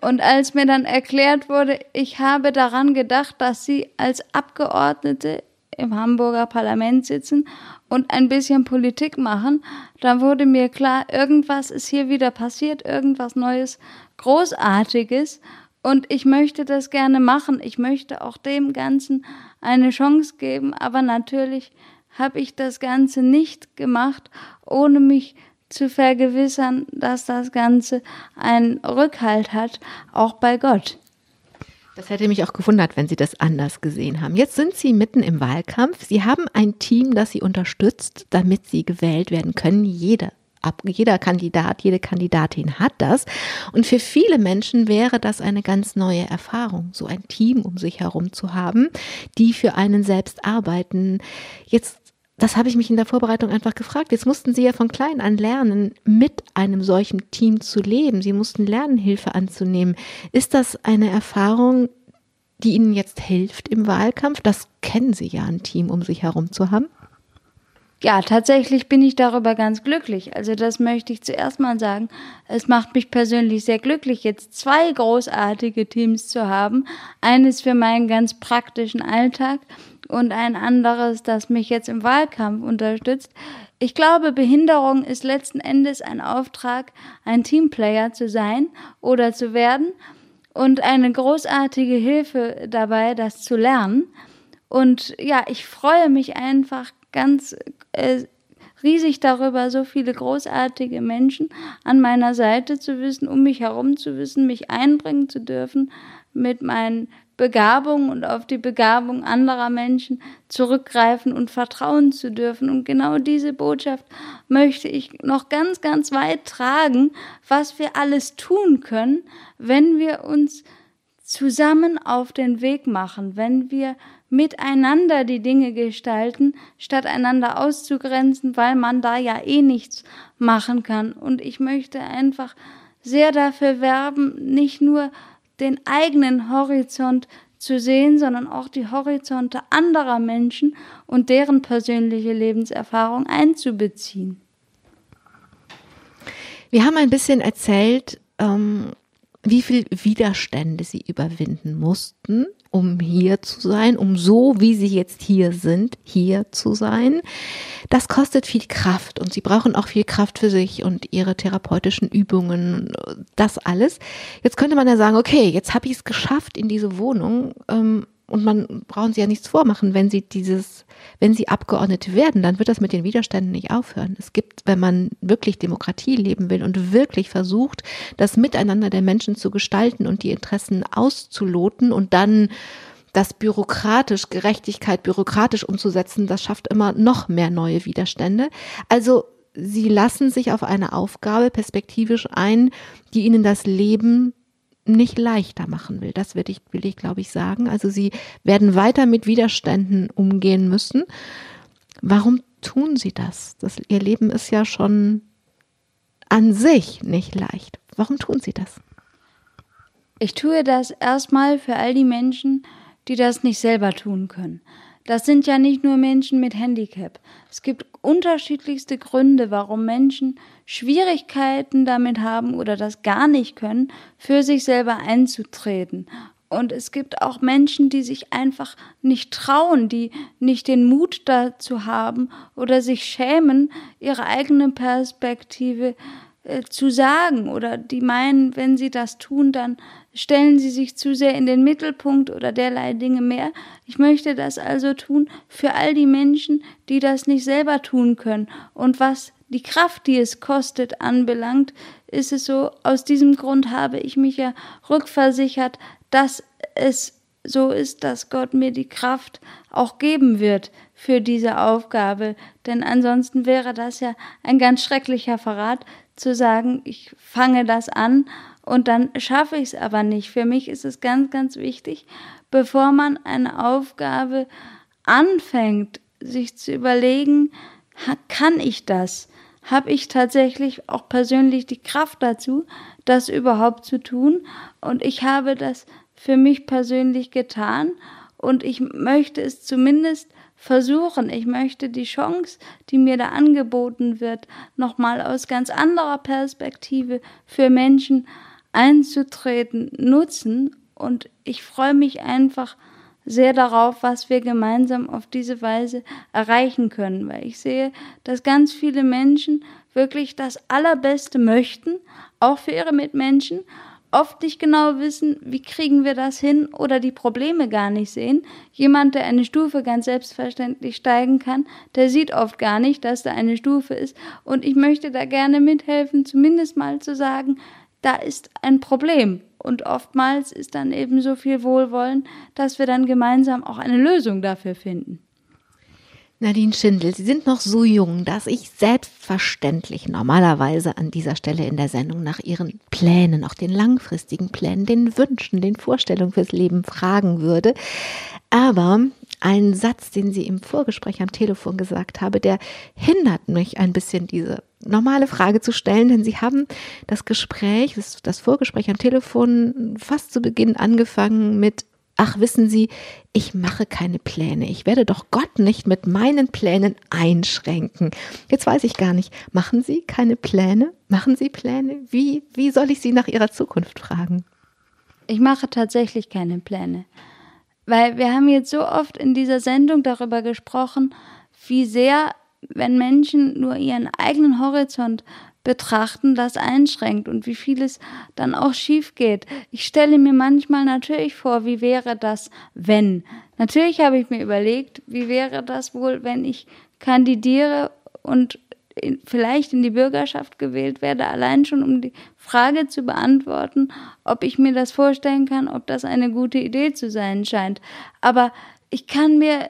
Und als mir dann erklärt wurde, ich habe daran gedacht, dass Sie als Abgeordnete im Hamburger Parlament sitzen und ein bisschen Politik machen, dann wurde mir klar, irgendwas ist hier wieder passiert, irgendwas Neues, Großartiges. Und ich möchte das gerne machen. Ich möchte auch dem Ganzen eine Chance geben. Aber natürlich habe ich das Ganze nicht gemacht, ohne mich zu vergewissern, dass das Ganze einen Rückhalt hat, auch bei Gott. Das hätte mich auch gewundert, wenn Sie das anders gesehen haben. Jetzt sind Sie mitten im Wahlkampf. Sie haben ein Team, das Sie unterstützt, damit Sie gewählt werden können. Jeder jeder Kandidat, jede Kandidatin hat das. Und für viele Menschen wäre das eine ganz neue Erfahrung, so ein Team um sich herum zu haben, die für einen selbst arbeiten. Jetzt das habe ich mich in der Vorbereitung einfach gefragt. Jetzt mussten Sie ja von klein an lernen, mit einem solchen Team zu leben. Sie mussten lernen, Hilfe anzunehmen. Ist das eine Erfahrung, die Ihnen jetzt hilft im Wahlkampf? Das kennen Sie ja, ein Team um sich herum zu haben. Ja, tatsächlich bin ich darüber ganz glücklich. Also das möchte ich zuerst mal sagen. Es macht mich persönlich sehr glücklich, jetzt zwei großartige Teams zu haben. Eines für meinen ganz praktischen Alltag und ein anderes, das mich jetzt im Wahlkampf unterstützt. Ich glaube, Behinderung ist letzten Endes ein Auftrag, ein Teamplayer zu sein oder zu werden und eine großartige Hilfe dabei, das zu lernen. Und ja, ich freue mich einfach ganz äh, riesig darüber, so viele großartige Menschen an meiner Seite zu wissen, um mich herum zu wissen, mich einbringen zu dürfen mit meinen Begabung und auf die Begabung anderer Menschen zurückgreifen und vertrauen zu dürfen. Und genau diese Botschaft möchte ich noch ganz, ganz weit tragen, was wir alles tun können, wenn wir uns zusammen auf den Weg machen, wenn wir miteinander die Dinge gestalten, statt einander auszugrenzen, weil man da ja eh nichts machen kann. Und ich möchte einfach sehr dafür werben, nicht nur den eigenen Horizont zu sehen, sondern auch die Horizonte anderer Menschen und deren persönliche Lebenserfahrung einzubeziehen. Wir haben ein bisschen erzählt, ähm, wie viel Widerstände sie überwinden mussten, um hier zu sein, um so, wie sie jetzt hier sind, hier zu sein. Das kostet viel Kraft und sie brauchen auch viel Kraft für sich und ihre therapeutischen Übungen, das alles. Jetzt könnte man ja sagen, okay, jetzt habe ich es geschafft in diese Wohnung. Ähm, und man brauchen sie ja nichts vormachen, wenn sie dieses, wenn sie Abgeordnete werden, dann wird das mit den Widerständen nicht aufhören. Es gibt, wenn man wirklich Demokratie leben will und wirklich versucht, das Miteinander der Menschen zu gestalten und die Interessen auszuloten und dann das bürokratisch, Gerechtigkeit bürokratisch umzusetzen, das schafft immer noch mehr neue Widerstände. Also sie lassen sich auf eine Aufgabe perspektivisch ein, die ihnen das Leben nicht leichter machen will. Das will ich, will ich, glaube ich, sagen. Also sie werden weiter mit Widerständen umgehen müssen. Warum tun sie das? das? Ihr Leben ist ja schon an sich nicht leicht. Warum tun sie das? Ich tue das erstmal für all die Menschen, die das nicht selber tun können. Das sind ja nicht nur Menschen mit Handicap. Es gibt unterschiedlichste Gründe, warum Menschen Schwierigkeiten damit haben oder das gar nicht können, für sich selber einzutreten. Und es gibt auch Menschen, die sich einfach nicht trauen, die nicht den Mut dazu haben oder sich schämen, ihre eigene Perspektive äh, zu sagen oder die meinen, wenn sie das tun, dann stellen sie sich zu sehr in den Mittelpunkt oder derlei Dinge mehr. Ich möchte das also tun für all die Menschen, die das nicht selber tun können. Und was die Kraft, die es kostet, anbelangt, ist es so, aus diesem Grund habe ich mich ja rückversichert, dass es so ist, dass Gott mir die Kraft auch geben wird für diese Aufgabe. Denn ansonsten wäre das ja ein ganz schrecklicher Verrat, zu sagen, ich fange das an und dann schaffe ich es aber nicht. Für mich ist es ganz, ganz wichtig, bevor man eine Aufgabe anfängt, sich zu überlegen, kann ich das? Habe ich tatsächlich auch persönlich die Kraft dazu, das überhaupt zu tun? Und ich habe das für mich persönlich getan und ich möchte es zumindest versuchen. Ich möchte die Chance, die mir da angeboten wird, nochmal aus ganz anderer Perspektive für Menschen einzutreten, nutzen. Und ich freue mich einfach sehr darauf, was wir gemeinsam auf diese Weise erreichen können, weil ich sehe, dass ganz viele Menschen wirklich das Allerbeste möchten, auch für ihre Mitmenschen oft nicht genau wissen, wie kriegen wir das hin oder die Probleme gar nicht sehen. Jemand, der eine Stufe ganz selbstverständlich steigen kann, der sieht oft gar nicht, dass da eine Stufe ist. Und ich möchte da gerne mithelfen, zumindest mal zu sagen, da ist ein Problem. Und oftmals ist dann eben so viel Wohlwollen, dass wir dann gemeinsam auch eine Lösung dafür finden. Nadine Schindel, Sie sind noch so jung, dass ich selbstverständlich normalerweise an dieser Stelle in der Sendung nach Ihren Plänen, auch den langfristigen Plänen, den Wünschen, den Vorstellungen fürs Leben fragen würde. Aber ein Satz, den Sie im Vorgespräch am Telefon gesagt habe, der hindert mich ein bisschen, diese normale Frage zu stellen, denn Sie haben das Gespräch, das Vorgespräch am Telefon fast zu Beginn angefangen mit ach wissen Sie, ich mache keine Pläne. Ich werde doch Gott nicht mit meinen Plänen einschränken. Jetzt weiß ich gar nicht, machen Sie keine Pläne? Machen Sie Pläne? Wie, wie soll ich Sie nach Ihrer Zukunft fragen? Ich mache tatsächlich keine Pläne. Weil wir haben jetzt so oft in dieser Sendung darüber gesprochen, wie sehr, wenn Menschen nur ihren eigenen Horizont betrachten, das einschränkt und wie vieles dann auch schief geht. Ich stelle mir manchmal natürlich vor, wie wäre das, wenn. Natürlich habe ich mir überlegt, wie wäre das wohl, wenn ich kandidiere und in, vielleicht in die Bürgerschaft gewählt werde, allein schon um die Frage zu beantworten, ob ich mir das vorstellen kann, ob das eine gute Idee zu sein scheint. Aber ich kann mir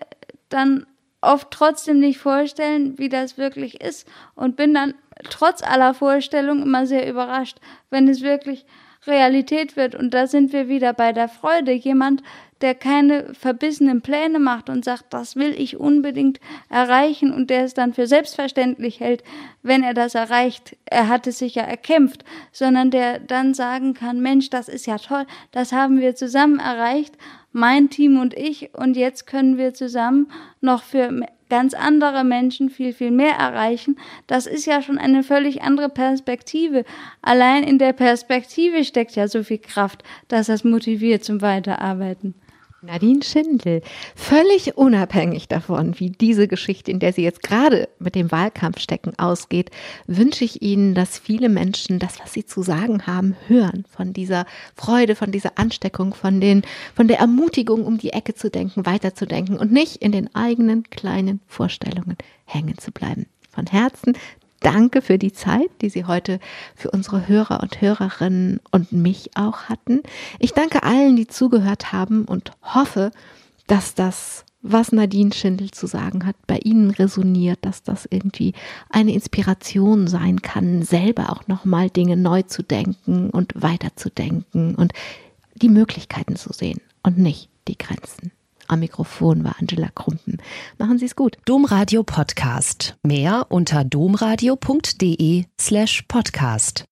dann oft trotzdem nicht vorstellen, wie das wirklich ist und bin dann trotz aller Vorstellungen immer sehr überrascht, wenn es wirklich Realität wird. Und da sind wir wieder bei der Freude. Jemand, der keine verbissenen Pläne macht und sagt, das will ich unbedingt erreichen und der es dann für selbstverständlich hält, wenn er das erreicht, er hat es sich ja erkämpft, sondern der dann sagen kann, Mensch, das ist ja toll, das haben wir zusammen erreicht, mein Team und ich, und jetzt können wir zusammen noch für ganz andere Menschen viel, viel mehr erreichen. Das ist ja schon eine völlig andere Perspektive. Allein in der Perspektive steckt ja so viel Kraft, dass das motiviert zum Weiterarbeiten. Nadine Schindel, völlig unabhängig davon, wie diese Geschichte, in der Sie jetzt gerade mit dem Wahlkampf stecken, ausgeht, wünsche ich Ihnen, dass viele Menschen das, was Sie zu sagen haben, hören. Von dieser Freude, von dieser Ansteckung, von, den, von der Ermutigung, um die Ecke zu denken, weiterzudenken und nicht in den eigenen kleinen Vorstellungen hängen zu bleiben. Von Herzen danke für die Zeit, die Sie heute für unsere Hörer und Hörerinnen und mich auch hatten. Ich danke allen, die zugehört haben und hoffe, dass das was Nadine Schindel zu sagen hat, bei Ihnen resoniert, dass das irgendwie eine Inspiration sein kann, selber auch nochmal Dinge neu zu denken und weiterzudenken und die Möglichkeiten zu sehen und nicht die Grenzen. Am Mikrofon war Angela Krumpen. Machen Sie es gut. Domradio Podcast. Mehr unter domradio.de slash podcast.